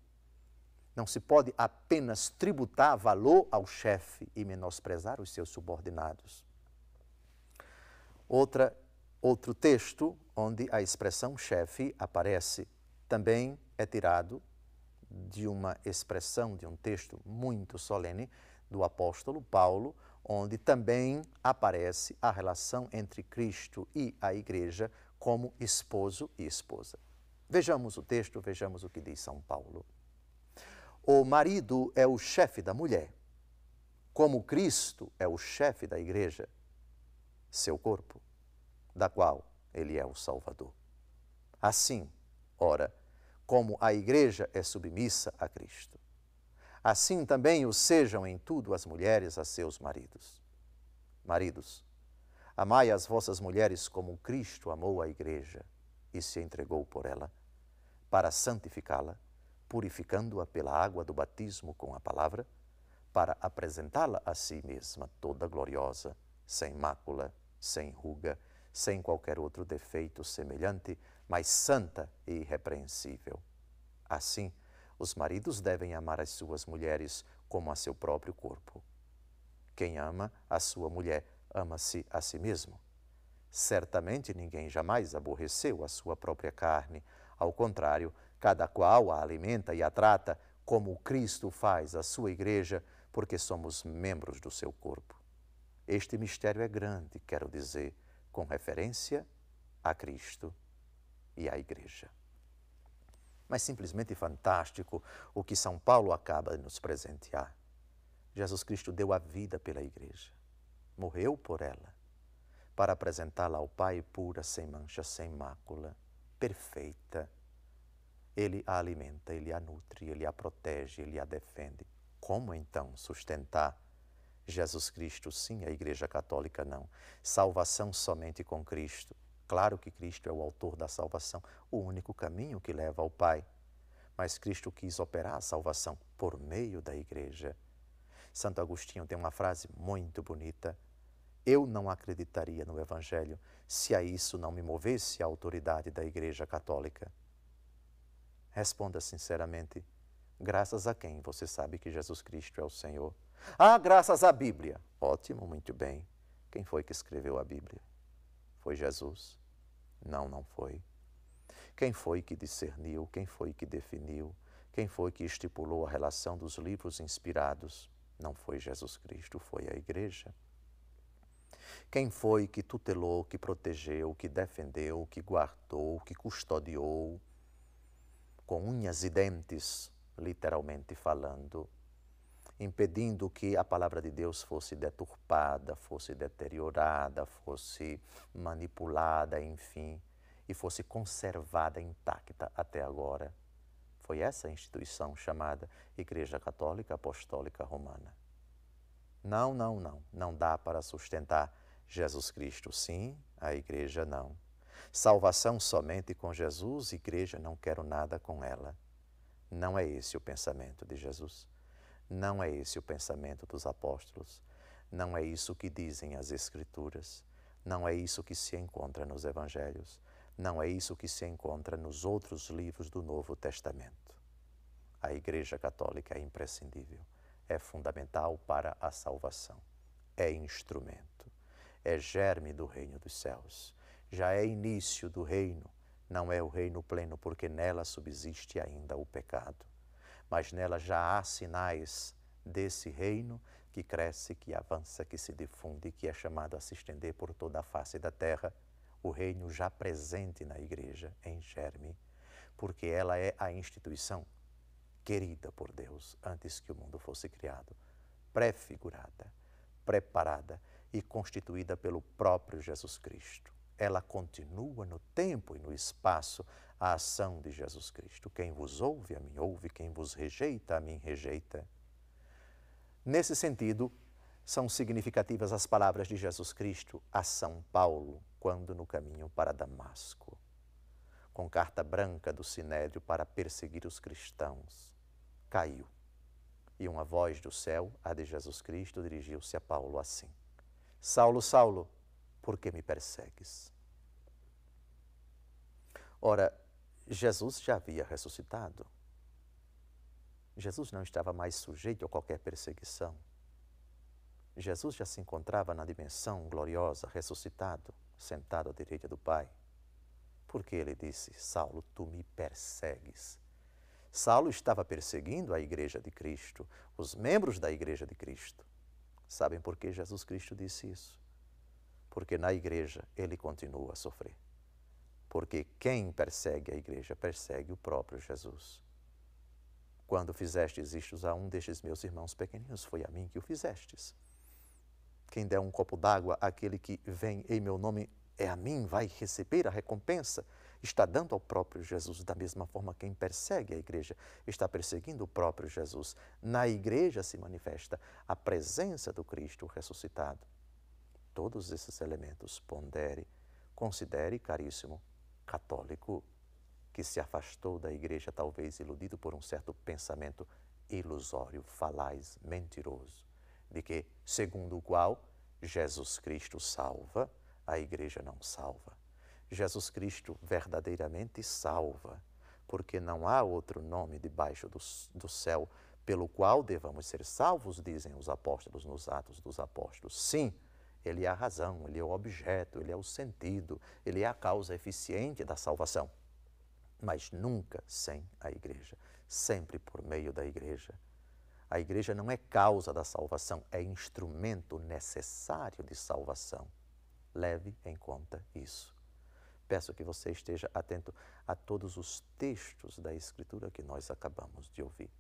Não se pode apenas tributar valor ao chefe e menosprezar os seus subordinados. Outra, outro texto onde a expressão chefe aparece também é tirado de uma expressão de um texto muito solene do apóstolo Paulo, onde também aparece a relação entre Cristo e a igreja como esposo e esposa. Vejamos o texto, vejamos o que diz São Paulo. O marido é o chefe da mulher, como Cristo é o chefe da igreja, seu corpo, da qual ele é o Salvador. Assim, ora, como a igreja é submissa a Cristo, assim também o sejam em tudo as mulheres a seus maridos. Maridos, amai as vossas mulheres como Cristo amou a igreja e se entregou por ela, para santificá-la, purificando-a pela água do batismo com a palavra, para apresentá-la a si mesma toda gloriosa, sem mácula, sem ruga, sem qualquer outro defeito semelhante, mas santa e irrepreensível. Assim, os maridos devem amar as suas mulheres como a seu próprio corpo. Quem ama a sua mulher, ama-se a si mesmo. Certamente ninguém jamais aborreceu a sua própria carne. Ao contrário, cada qual a alimenta e a trata como Cristo faz a sua igreja, porque somos membros do seu corpo. Este mistério é grande, quero dizer, com referência a Cristo e à igreja. Mas simplesmente fantástico o que São Paulo acaba de nos presentear. Jesus Cristo deu a vida pela igreja, morreu por ela, para apresentá-la ao Pai pura, sem mancha, sem mácula, perfeita. Ele a alimenta, ele a nutre, ele a protege, ele a defende. Como então sustentar Jesus Cristo sim, a Igreja Católica não? Salvação somente com Cristo. Claro que Cristo é o autor da salvação, o único caminho que leva ao Pai. Mas Cristo quis operar a salvação por meio da igreja. Santo Agostinho tem uma frase muito bonita. Eu não acreditaria no Evangelho se a isso não me movesse a autoridade da Igreja Católica. Responda sinceramente: graças a quem você sabe que Jesus Cristo é o Senhor? Ah, graças à Bíblia. Ótimo, muito bem. Quem foi que escreveu a Bíblia? Foi Jesus? Não, não foi. Quem foi que discerniu? Quem foi que definiu? Quem foi que estipulou a relação dos livros inspirados? Não foi Jesus Cristo, foi a Igreja. Quem foi que tutelou, que protegeu, que defendeu, que guardou, que custodiou, com unhas e dentes, literalmente falando, impedindo que a palavra de Deus fosse deturpada, fosse deteriorada, fosse manipulada, enfim, e fosse conservada intacta até agora. Foi essa instituição chamada Igreja Católica Apostólica Romana. Não, não, não, não dá para sustentar Jesus Cristo, sim, a igreja não. Salvação somente com Jesus, igreja não quero nada com ela. Não é esse o pensamento de Jesus. Não é esse o pensamento dos apóstolos. Não é isso que dizem as Escrituras. Não é isso que se encontra nos Evangelhos. Não é isso que se encontra nos outros livros do Novo Testamento. A Igreja Católica é imprescindível, é fundamental para a salvação, é instrumento, é germe do reino dos céus, já é início do reino, não é o reino pleno, porque nela subsiste ainda o pecado mas nela já há sinais desse reino que cresce, que avança, que se difunde, que é chamado a se estender por toda a face da terra, o reino já presente na igreja, em germe, porque ela é a instituição querida por Deus antes que o mundo fosse criado, prefigurada, preparada e constituída pelo próprio Jesus Cristo. Ela continua no tempo e no espaço a ação de Jesus Cristo. Quem vos ouve, a mim ouve, quem vos rejeita, a mim rejeita. Nesse sentido, são significativas as palavras de Jesus Cristo a São Paulo, quando no caminho para Damasco, com carta branca do Sinédrio para perseguir os cristãos, caiu. E uma voz do céu, a de Jesus Cristo, dirigiu-se a Paulo assim: Saulo, Saulo, por que me persegues? Ora, Jesus já havia ressuscitado. Jesus não estava mais sujeito a qualquer perseguição. Jesus já se encontrava na dimensão gloriosa, ressuscitado, sentado à direita do Pai. Porque ele disse: Saulo, tu me persegues. Saulo estava perseguindo a igreja de Cristo, os membros da igreja de Cristo. Sabem por que Jesus Cristo disse isso? Porque na igreja ele continua a sofrer. Porque quem persegue a igreja persegue o próprio Jesus. Quando fizestes isto a um destes meus irmãos pequeninos, foi a mim que o fizestes. Quem der um copo d'água àquele que vem em meu nome, é a mim, vai receber a recompensa. Está dando ao próprio Jesus. Da mesma forma, quem persegue a igreja está perseguindo o próprio Jesus. Na igreja se manifesta a presença do Cristo ressuscitado. Todos esses elementos pondere, considere, caríssimo católico, que se afastou da igreja, talvez iludido por um certo pensamento ilusório, falaz, mentiroso, de que, segundo o qual Jesus Cristo salva, a igreja não salva. Jesus Cristo verdadeiramente salva, porque não há outro nome debaixo do, do céu pelo qual devamos ser salvos, dizem os apóstolos nos Atos dos Apóstolos. Sim, ele é a razão, ele é o objeto, ele é o sentido, ele é a causa eficiente da salvação mas nunca sem a igreja, sempre por meio da igreja. A igreja não é causa da salvação, é instrumento necessário de salvação. Leve em conta isso. Peço que você esteja atento a todos os textos da Escritura que nós acabamos de ouvir.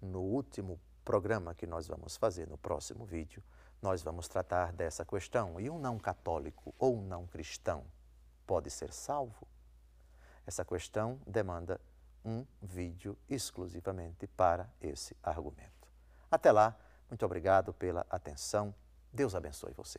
No último programa que nós vamos fazer, no próximo vídeo, nós vamos tratar dessa questão. E um não católico ou um não cristão pode ser salvo? Essa questão demanda um vídeo exclusivamente para esse argumento. Até lá, muito obrigado pela atenção. Deus abençoe você.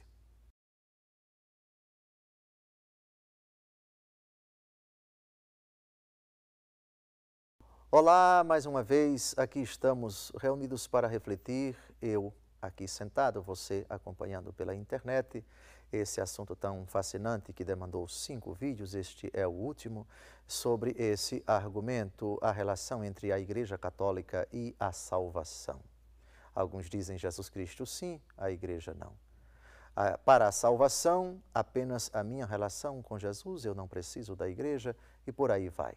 Olá, mais uma vez, aqui estamos reunidos para refletir, eu aqui sentado, você acompanhando pela internet esse assunto tão fascinante que demandou cinco vídeos, este é o último, sobre esse argumento, a relação entre a Igreja Católica e a salvação. Alguns dizem Jesus Cristo sim, a Igreja não. Para a salvação, apenas a minha relação com Jesus, eu não preciso da Igreja e por aí vai.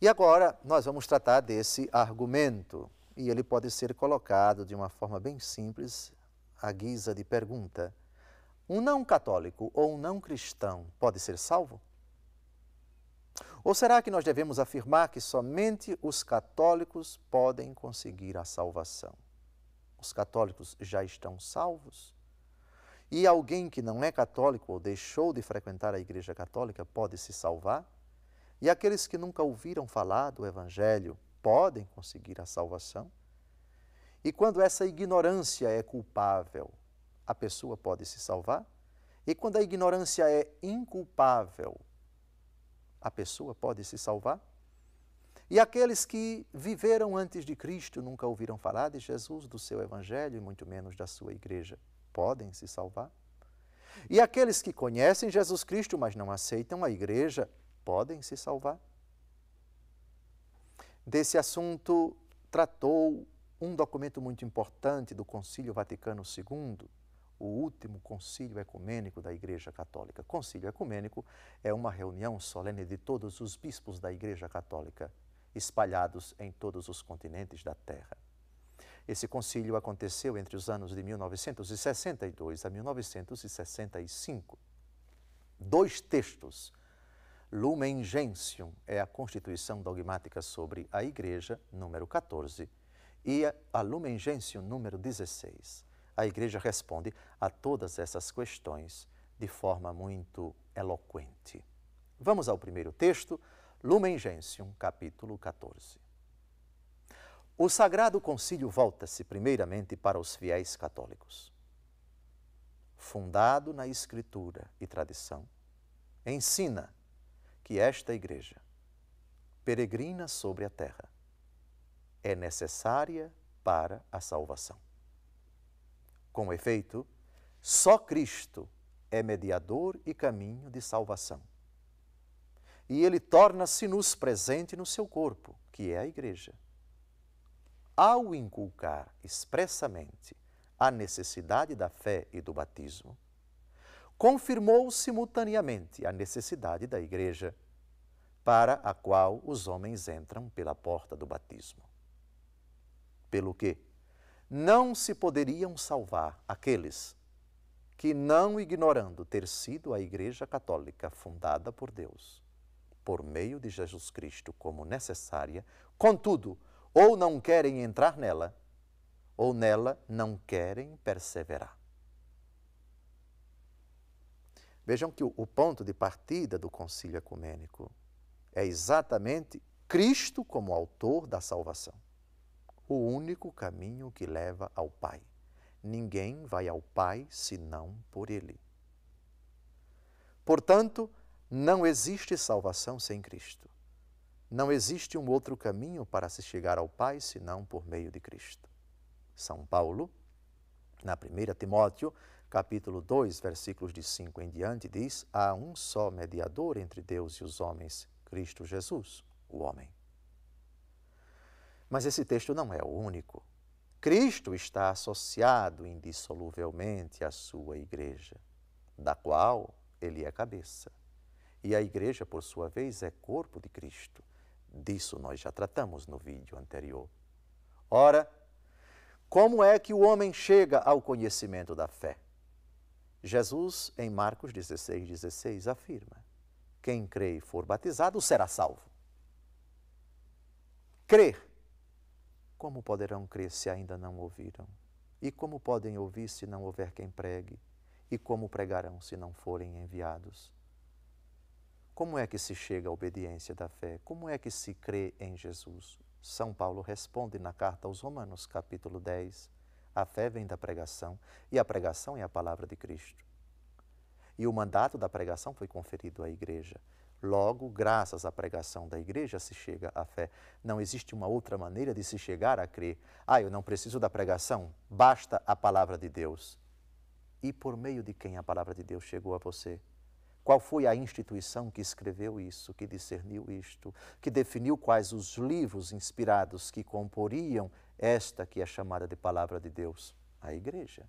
E agora nós vamos tratar desse argumento e ele pode ser colocado de uma forma bem simples à guisa de pergunta: um não católico ou um não cristão pode ser salvo? Ou será que nós devemos afirmar que somente os católicos podem conseguir a salvação? Os católicos já estão salvos? E alguém que não é católico ou deixou de frequentar a Igreja Católica pode se salvar? E aqueles que nunca ouviram falar do Evangelho podem conseguir a salvação? E quando essa ignorância é culpável, a pessoa pode se salvar? E quando a ignorância é inculpável, a pessoa pode se salvar? E aqueles que viveram antes de Cristo, nunca ouviram falar de Jesus, do seu Evangelho e muito menos da sua igreja, podem se salvar? E aqueles que conhecem Jesus Cristo, mas não aceitam a igreja, podem se salvar? Desse assunto tratou um documento muito importante do Concílio Vaticano II, o último concílio ecumênico da Igreja Católica. Concílio ecumênico é uma reunião solene de todos os bispos da Igreja Católica, espalhados em todos os continentes da Terra. Esse concílio aconteceu entre os anos de 1962 a 1965. Dois textos. Lumen Gentium é a Constituição Dogmática sobre a Igreja, número 14, e a Lumen Gentium número 16. A igreja responde a todas essas questões de forma muito eloquente. Vamos ao primeiro texto, Lumen Gentium, capítulo 14. O Sagrado Concílio volta-se primeiramente para os fiéis católicos. Fundado na Escritura e tradição, ensina que esta igreja peregrina sobre a terra é necessária para a salvação. Com efeito, só Cristo é mediador e caminho de salvação. E ele torna-se-nos presente no seu corpo, que é a Igreja. Ao inculcar expressamente a necessidade da fé e do batismo, confirmou simultaneamente a necessidade da Igreja, para a qual os homens entram pela porta do batismo pelo que, não se poderiam salvar aqueles que, não ignorando ter sido a Igreja Católica fundada por Deus, por meio de Jesus Cristo como necessária, contudo, ou não querem entrar nela, ou nela não querem perseverar. Vejam que o, ponto de partida do concílio ecumênico é exatamente Cristo como autor da salvação. O único caminho que leva ao Pai. Ninguém vai ao Pai senão por Ele. Portanto, não existe salvação sem Cristo. Não existe um outro caminho para se chegar ao Pai senão por meio de Cristo. São Paulo, na 1 Timóteo, capítulo 2, versículos de 5 em diante, diz: Há um só mediador entre Deus e os homens, Cristo Jesus, o homem. Mas esse texto não é o único. Cristo está associado indissoluvelmente à sua igreja, da qual ele é cabeça. E a igreja, por sua vez, é corpo de Cristo. Disso nós já tratamos no vídeo anterior. Ora, como é que o homem chega ao conhecimento da fé? Jesus, em Marcos 16, 16, afirma: Quem crê e for batizado será salvo. Crer como poderão crer se ainda não ouviram? E como podem ouvir se não houver quem pregue? E como pregarão se não forem enviados? Como é que se chega à obediência da fé? Como é que se crê em Jesus? São Paulo responde na carta aos Romanos, capítulo 10. A fé vem da pregação, e a pregação é a palavra de Cristo. E o mandato da pregação foi conferido à igreja. Logo, graças à pregação da igreja, se chega à fé. Não existe uma outra maneira de se chegar a crer. Ah, eu não preciso da pregação, basta a palavra de Deus. E por meio de quem a palavra de Deus chegou a você? Qual foi a instituição que escreveu isso, que discerniu isto, que definiu quais os livros inspirados que comporiam esta que é chamada de palavra de Deus? A igreja.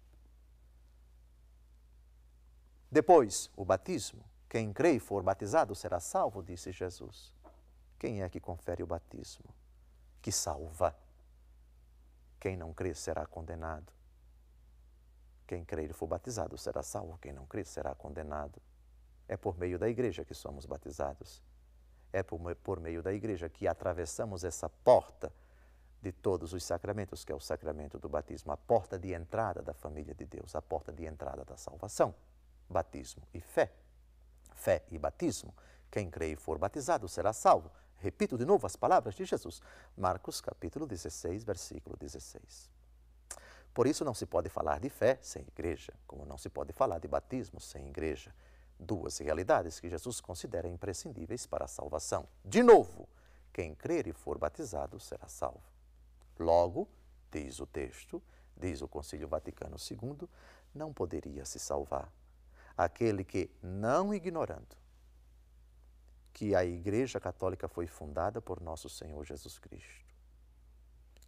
Depois, o batismo. Quem crê e for batizado será salvo, disse Jesus. Quem é que confere o batismo? Que salva. Quem não crê será condenado. Quem crê e for batizado será salvo, quem não crê será condenado. É por meio da igreja que somos batizados. É por, meio da igreja que atravessamos essa porta de todos os sacramentos, que é o sacramento do batismo, a porta de entrada da família de Deus, a porta de entrada da salvação. Batismo e fé fé e batismo. Quem crê e for batizado será salvo. Repito de novo as palavras de Jesus. Marcos capítulo 16, versículo 16. Por isso não se pode falar de fé sem igreja, como não se pode falar de batismo sem igreja. Duas realidades que Jesus considera imprescindíveis para a salvação. De novo, quem crer e for batizado será salvo. Logo, diz o texto, diz o Concílio Vaticano II, não poderia se salvar aquele que, não ignorando que a Igreja Católica foi fundada por nosso Senhor Jesus Cristo,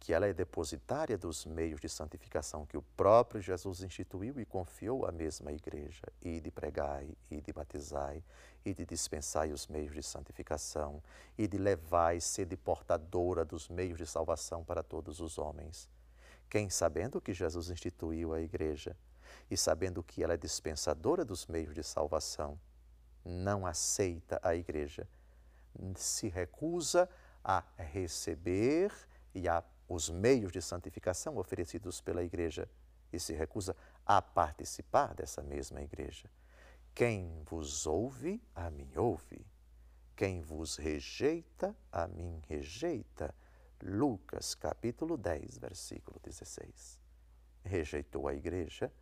que ela é depositária dos meios de santificação que o próprio Jesus instituiu e confiou à mesma Igreja, e de pregai, e de batizai, e de dispensai os meios de santificação, e de levai sede portadora dos meios de salvação para todos os homens. Quem, sabendo que Jesus instituiu a Igreja, e sabendo que ela é dispensadora dos meios de salvação, não aceita a igreja, se recusa a receber e a os meios de santificação oferecidos pela igreja e se recusa a participar dessa mesma igreja. Quem vos ouve, a mim ouve. Quem vos rejeita, a mim rejeita. Lucas capítulo 10, versículo 16. Rejeitou a igreja,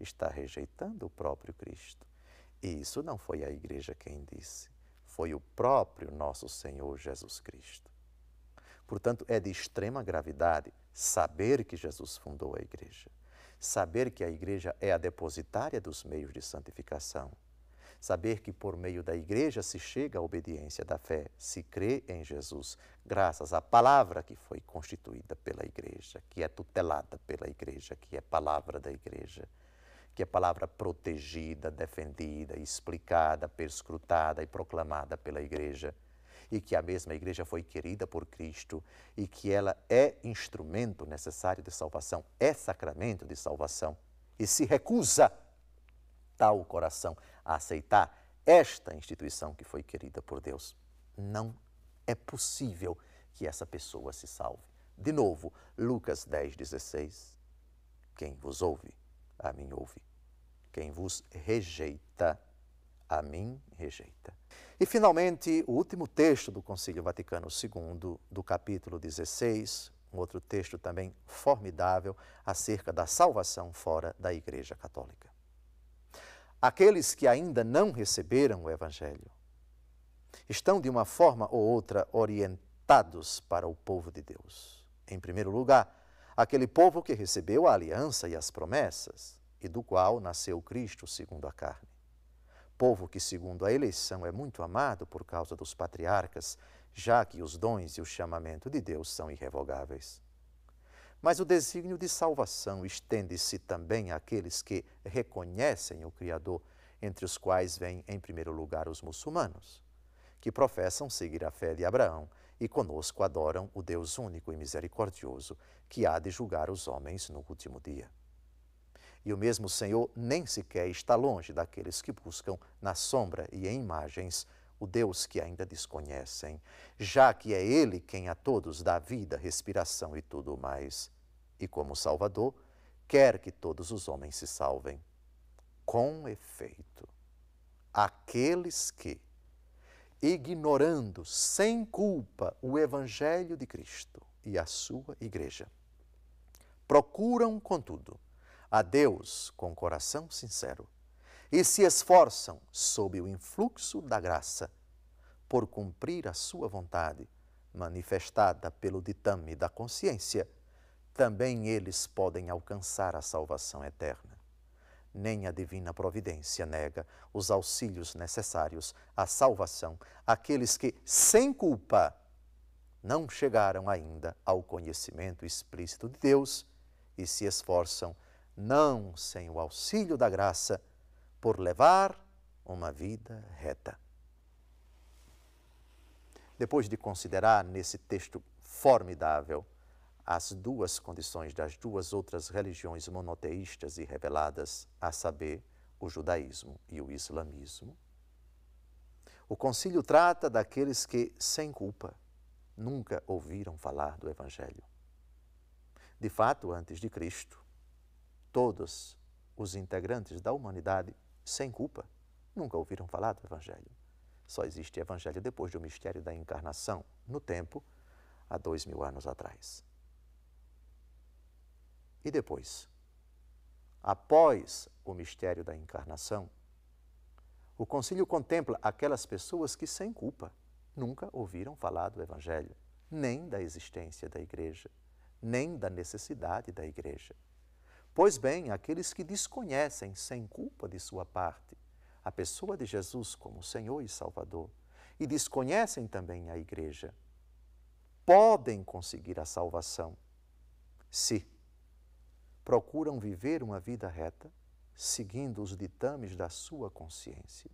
está rejeitando o próprio Cristo. E isso não foi a igreja quem disse, foi o próprio nosso Senhor Jesus Cristo. Portanto, é de extrema gravidade saber que Jesus fundou a igreja, saber que a igreja é a depositária dos meios de santificação, saber que por meio da igreja se chega à obediência da fé, se crê em Jesus, graças à palavra que foi constituída pela igreja, que é tutelada pela igreja, que é palavra da igreja que é palavra protegida, defendida, explicada, perscrutada e proclamada pela igreja, e que a mesma igreja foi querida por Cristo e que ela é instrumento necessário de salvação, é sacramento de salvação, e se recusa tal coração a aceitar esta instituição que foi querida por Deus, não é possível que essa pessoa se salve. De novo, Lucas 10, 16. Quem vos ouve, a mim ouve. Quem vos rejeita, a mim rejeita. E, finalmente, o último texto do Concílio Vaticano II, do capítulo 16, um outro texto também formidável acerca da salvação fora da Igreja Católica. Aqueles que ainda não receberam o Evangelho estão, de uma forma ou outra, orientados para o povo de Deus. Em primeiro lugar, aquele povo que recebeu a aliança e as promessas, e do qual nasceu Cristo segundo a carne. Povo que, segundo a eleição, é muito amado por causa dos patriarcas, já que os dons e o chamamento de Deus são irrevogáveis. Mas o desígnio de salvação estende-se também àqueles que reconhecem o Criador, entre os quais vêm, em primeiro lugar, os muçulmanos, que professam seguir a fé de Abraão e conosco adoram o Deus único e misericordioso, que há de julgar os homens no último dia. E o mesmo Senhor nem sequer está longe daqueles que buscam na sombra e em imagens o Deus que ainda desconhecem, já que é Ele quem a todos dá vida, respiração e tudo mais. E como Salvador, quer que todos os homens se salvem. Com efeito, aqueles que, ignorando sem culpa o Evangelho de Cristo e a sua Igreja, procuram, contudo, a Deus com coração sincero e se esforçam sob o influxo da graça por cumprir a sua vontade, manifestada pelo ditame da consciência, também eles podem alcançar a salvação eterna. Nem a divina providência nega os auxílios necessários à salvação àqueles que, sem culpa, não chegaram ainda ao conhecimento explícito de Deus e se esforçam, não sem o auxílio da graça, por levar uma vida reta. Depois de considerar nesse texto formidável as duas condições das duas outras religiões monoteístas e reveladas, a saber, o judaísmo e o islamismo, o concílio trata daqueles que, sem culpa, nunca ouviram falar do Evangelho. De fato, antes de Cristo, todos os integrantes da humanidade sem culpa, nunca ouviram falar do Evangelho. Só existe Evangelho depois do mistério da encarnação, no tempo, há dois mil anos atrás. E depois, após o mistério da encarnação, o concílio contempla aquelas pessoas que, sem culpa, nunca ouviram falar do Evangelho, nem da existência da igreja, nem da necessidade da igreja. Pois bem, aqueles que desconhecem sem culpa de sua parte a pessoa de Jesus como Senhor e Salvador e desconhecem também a igreja, podem conseguir a salvação se procuram viver uma vida reta, seguindo os ditames da sua consciência,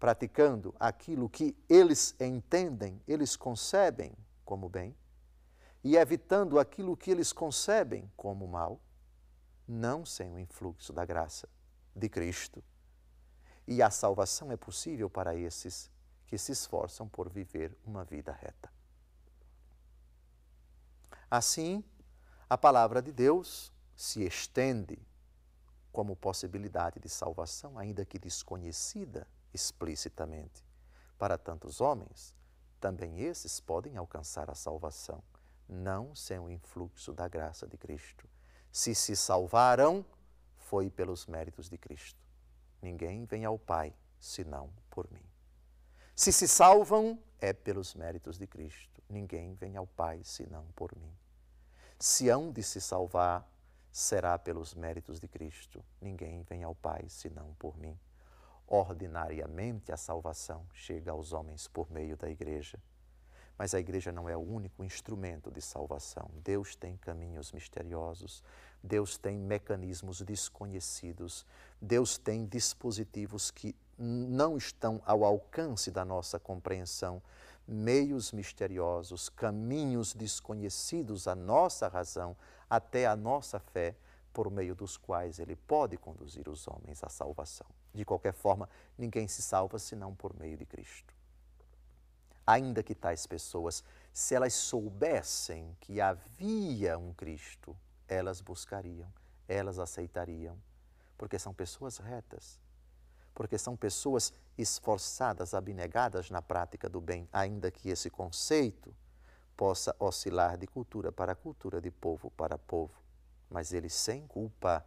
praticando aquilo que eles entendem, eles concebem como bem, e evitando aquilo que eles concebem como mal, não sem o influxo da graça de Cristo. E a salvação é possível para esses que se esforçam por viver uma vida reta. Assim, a palavra de Deus se estende como possibilidade de salvação, ainda que desconhecida explicitamente. Para tantos homens, também esses podem alcançar a salvação, não sem o influxo da graça de Cristo se se salvaram, foi pelos méritos de Cristo. Ninguém vem ao Pai senão por mim. Se se salvam, é pelos méritos de Cristo. Ninguém vem ao Pai senão por mim. Se hão de se salvar, será pelos méritos de Cristo. Ninguém vem ao Pai senão por mim. Ordinariamente a salvação chega aos homens por meio da Igreja. Mas a igreja não é o único instrumento de salvação. Deus tem caminhos misteriosos, Deus tem mecanismos desconhecidos, Deus tem dispositivos que não estão ao alcance da nossa compreensão, meios misteriosos, caminhos desconhecidos à nossa razão, até à nossa fé, por meio dos quais ele pode conduzir os homens à salvação. De qualquer forma, ninguém se salva senão por meio de Cristo. Ainda que tais pessoas, se elas soubessem que havia um Cristo, elas buscariam, elas aceitariam, porque são pessoas retas, porque são pessoas esforçadas, abnegadas na prática do bem, ainda que esse conceito possa oscilar de cultura para cultura, de povo para povo. Mas eles, sem culpa,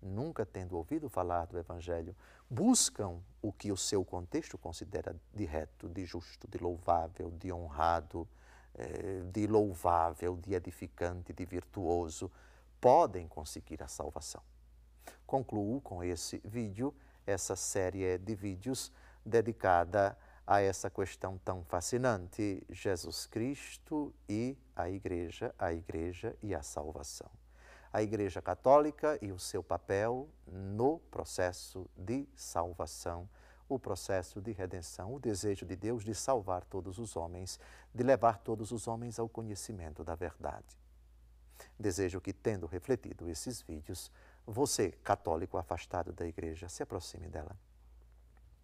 nunca tendo ouvido falar do Evangelho, buscam o que o seu contexto considera de reto, de justo, de louvável, de honrado, eh, de louvável, de edificante, de virtuoso, podem conseguir a salvação. Concluo com esse vídeo essa série de vídeos dedicada a essa questão tão fascinante, Jesus Cristo e a Igreja, a Igreja e a salvação. A Igreja Católica e o seu papel no processo de salvação, o processo de redenção, o desejo de Deus de salvar todos os homens, de levar todos os homens ao conhecimento da verdade. Desejo que, tendo refletido esses vídeos, você, católico afastado da igreja, se aproxime dela.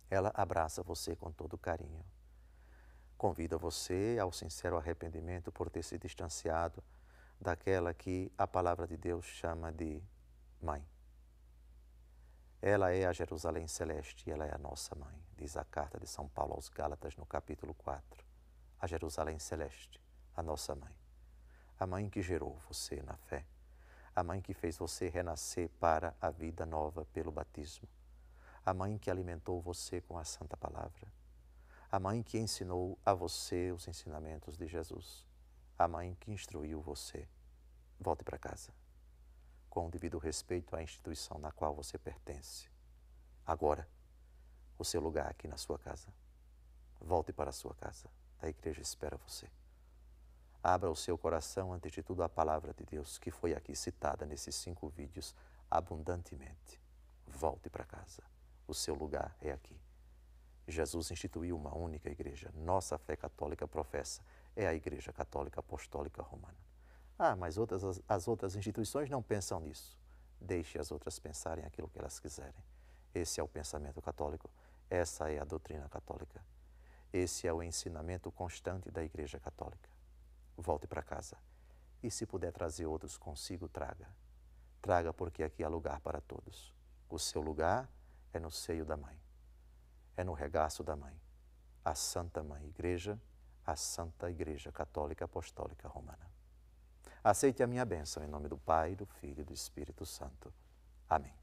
Ela abraça você com todo carinho. Convida você ao sincero arrependimento por ter se distanciado daquela que a palavra de Deus chama de mãe. Ela é a Jerusalém celeste e ela é a nossa mãe, diz a carta de São Paulo aos Gálatas no capítulo 4. A Jerusalém celeste, a nossa mãe. A mãe que gerou você na fé a mãe que fez você renascer para a vida nova pelo batismo, a mãe que alimentou você com a Santa Palavra, a mãe que ensinou a você os ensinamentos de Jesus, a mãe que instruiu você. Volte para casa, com o devido respeito à instituição na qual você pertence. Agora, o seu lugar aqui na sua casa. Volte para a sua casa. A igreja espera você. Abra o seu coração ante de tudo à palavra de Deus, que foi aqui citada nesses cinco vídeos abundantemente. Volte para casa. O seu lugar é aqui. Jesus instituiu uma única igreja. Nossa fé católica professa é a Igreja Católica Apostólica Romana. Ah, mas outras, as, as outras instituições não pensam nisso. Deixe as outras pensarem aquilo que elas quiserem. Esse é o pensamento católico. Essa é a doutrina católica. Esse é o ensinamento constante da Igreja Católica volte para casa. E se puder trazer outros consigo, traga. Traga, porque aqui há lugar para todos. O seu lugar é no seio da mãe, é no regaço da mãe, a Santa Mãe Igreja, a Santa Igreja Católica Apostólica Romana. Aceite a minha bênção em nome do Pai, do Filho e do Espírito Santo. Amém.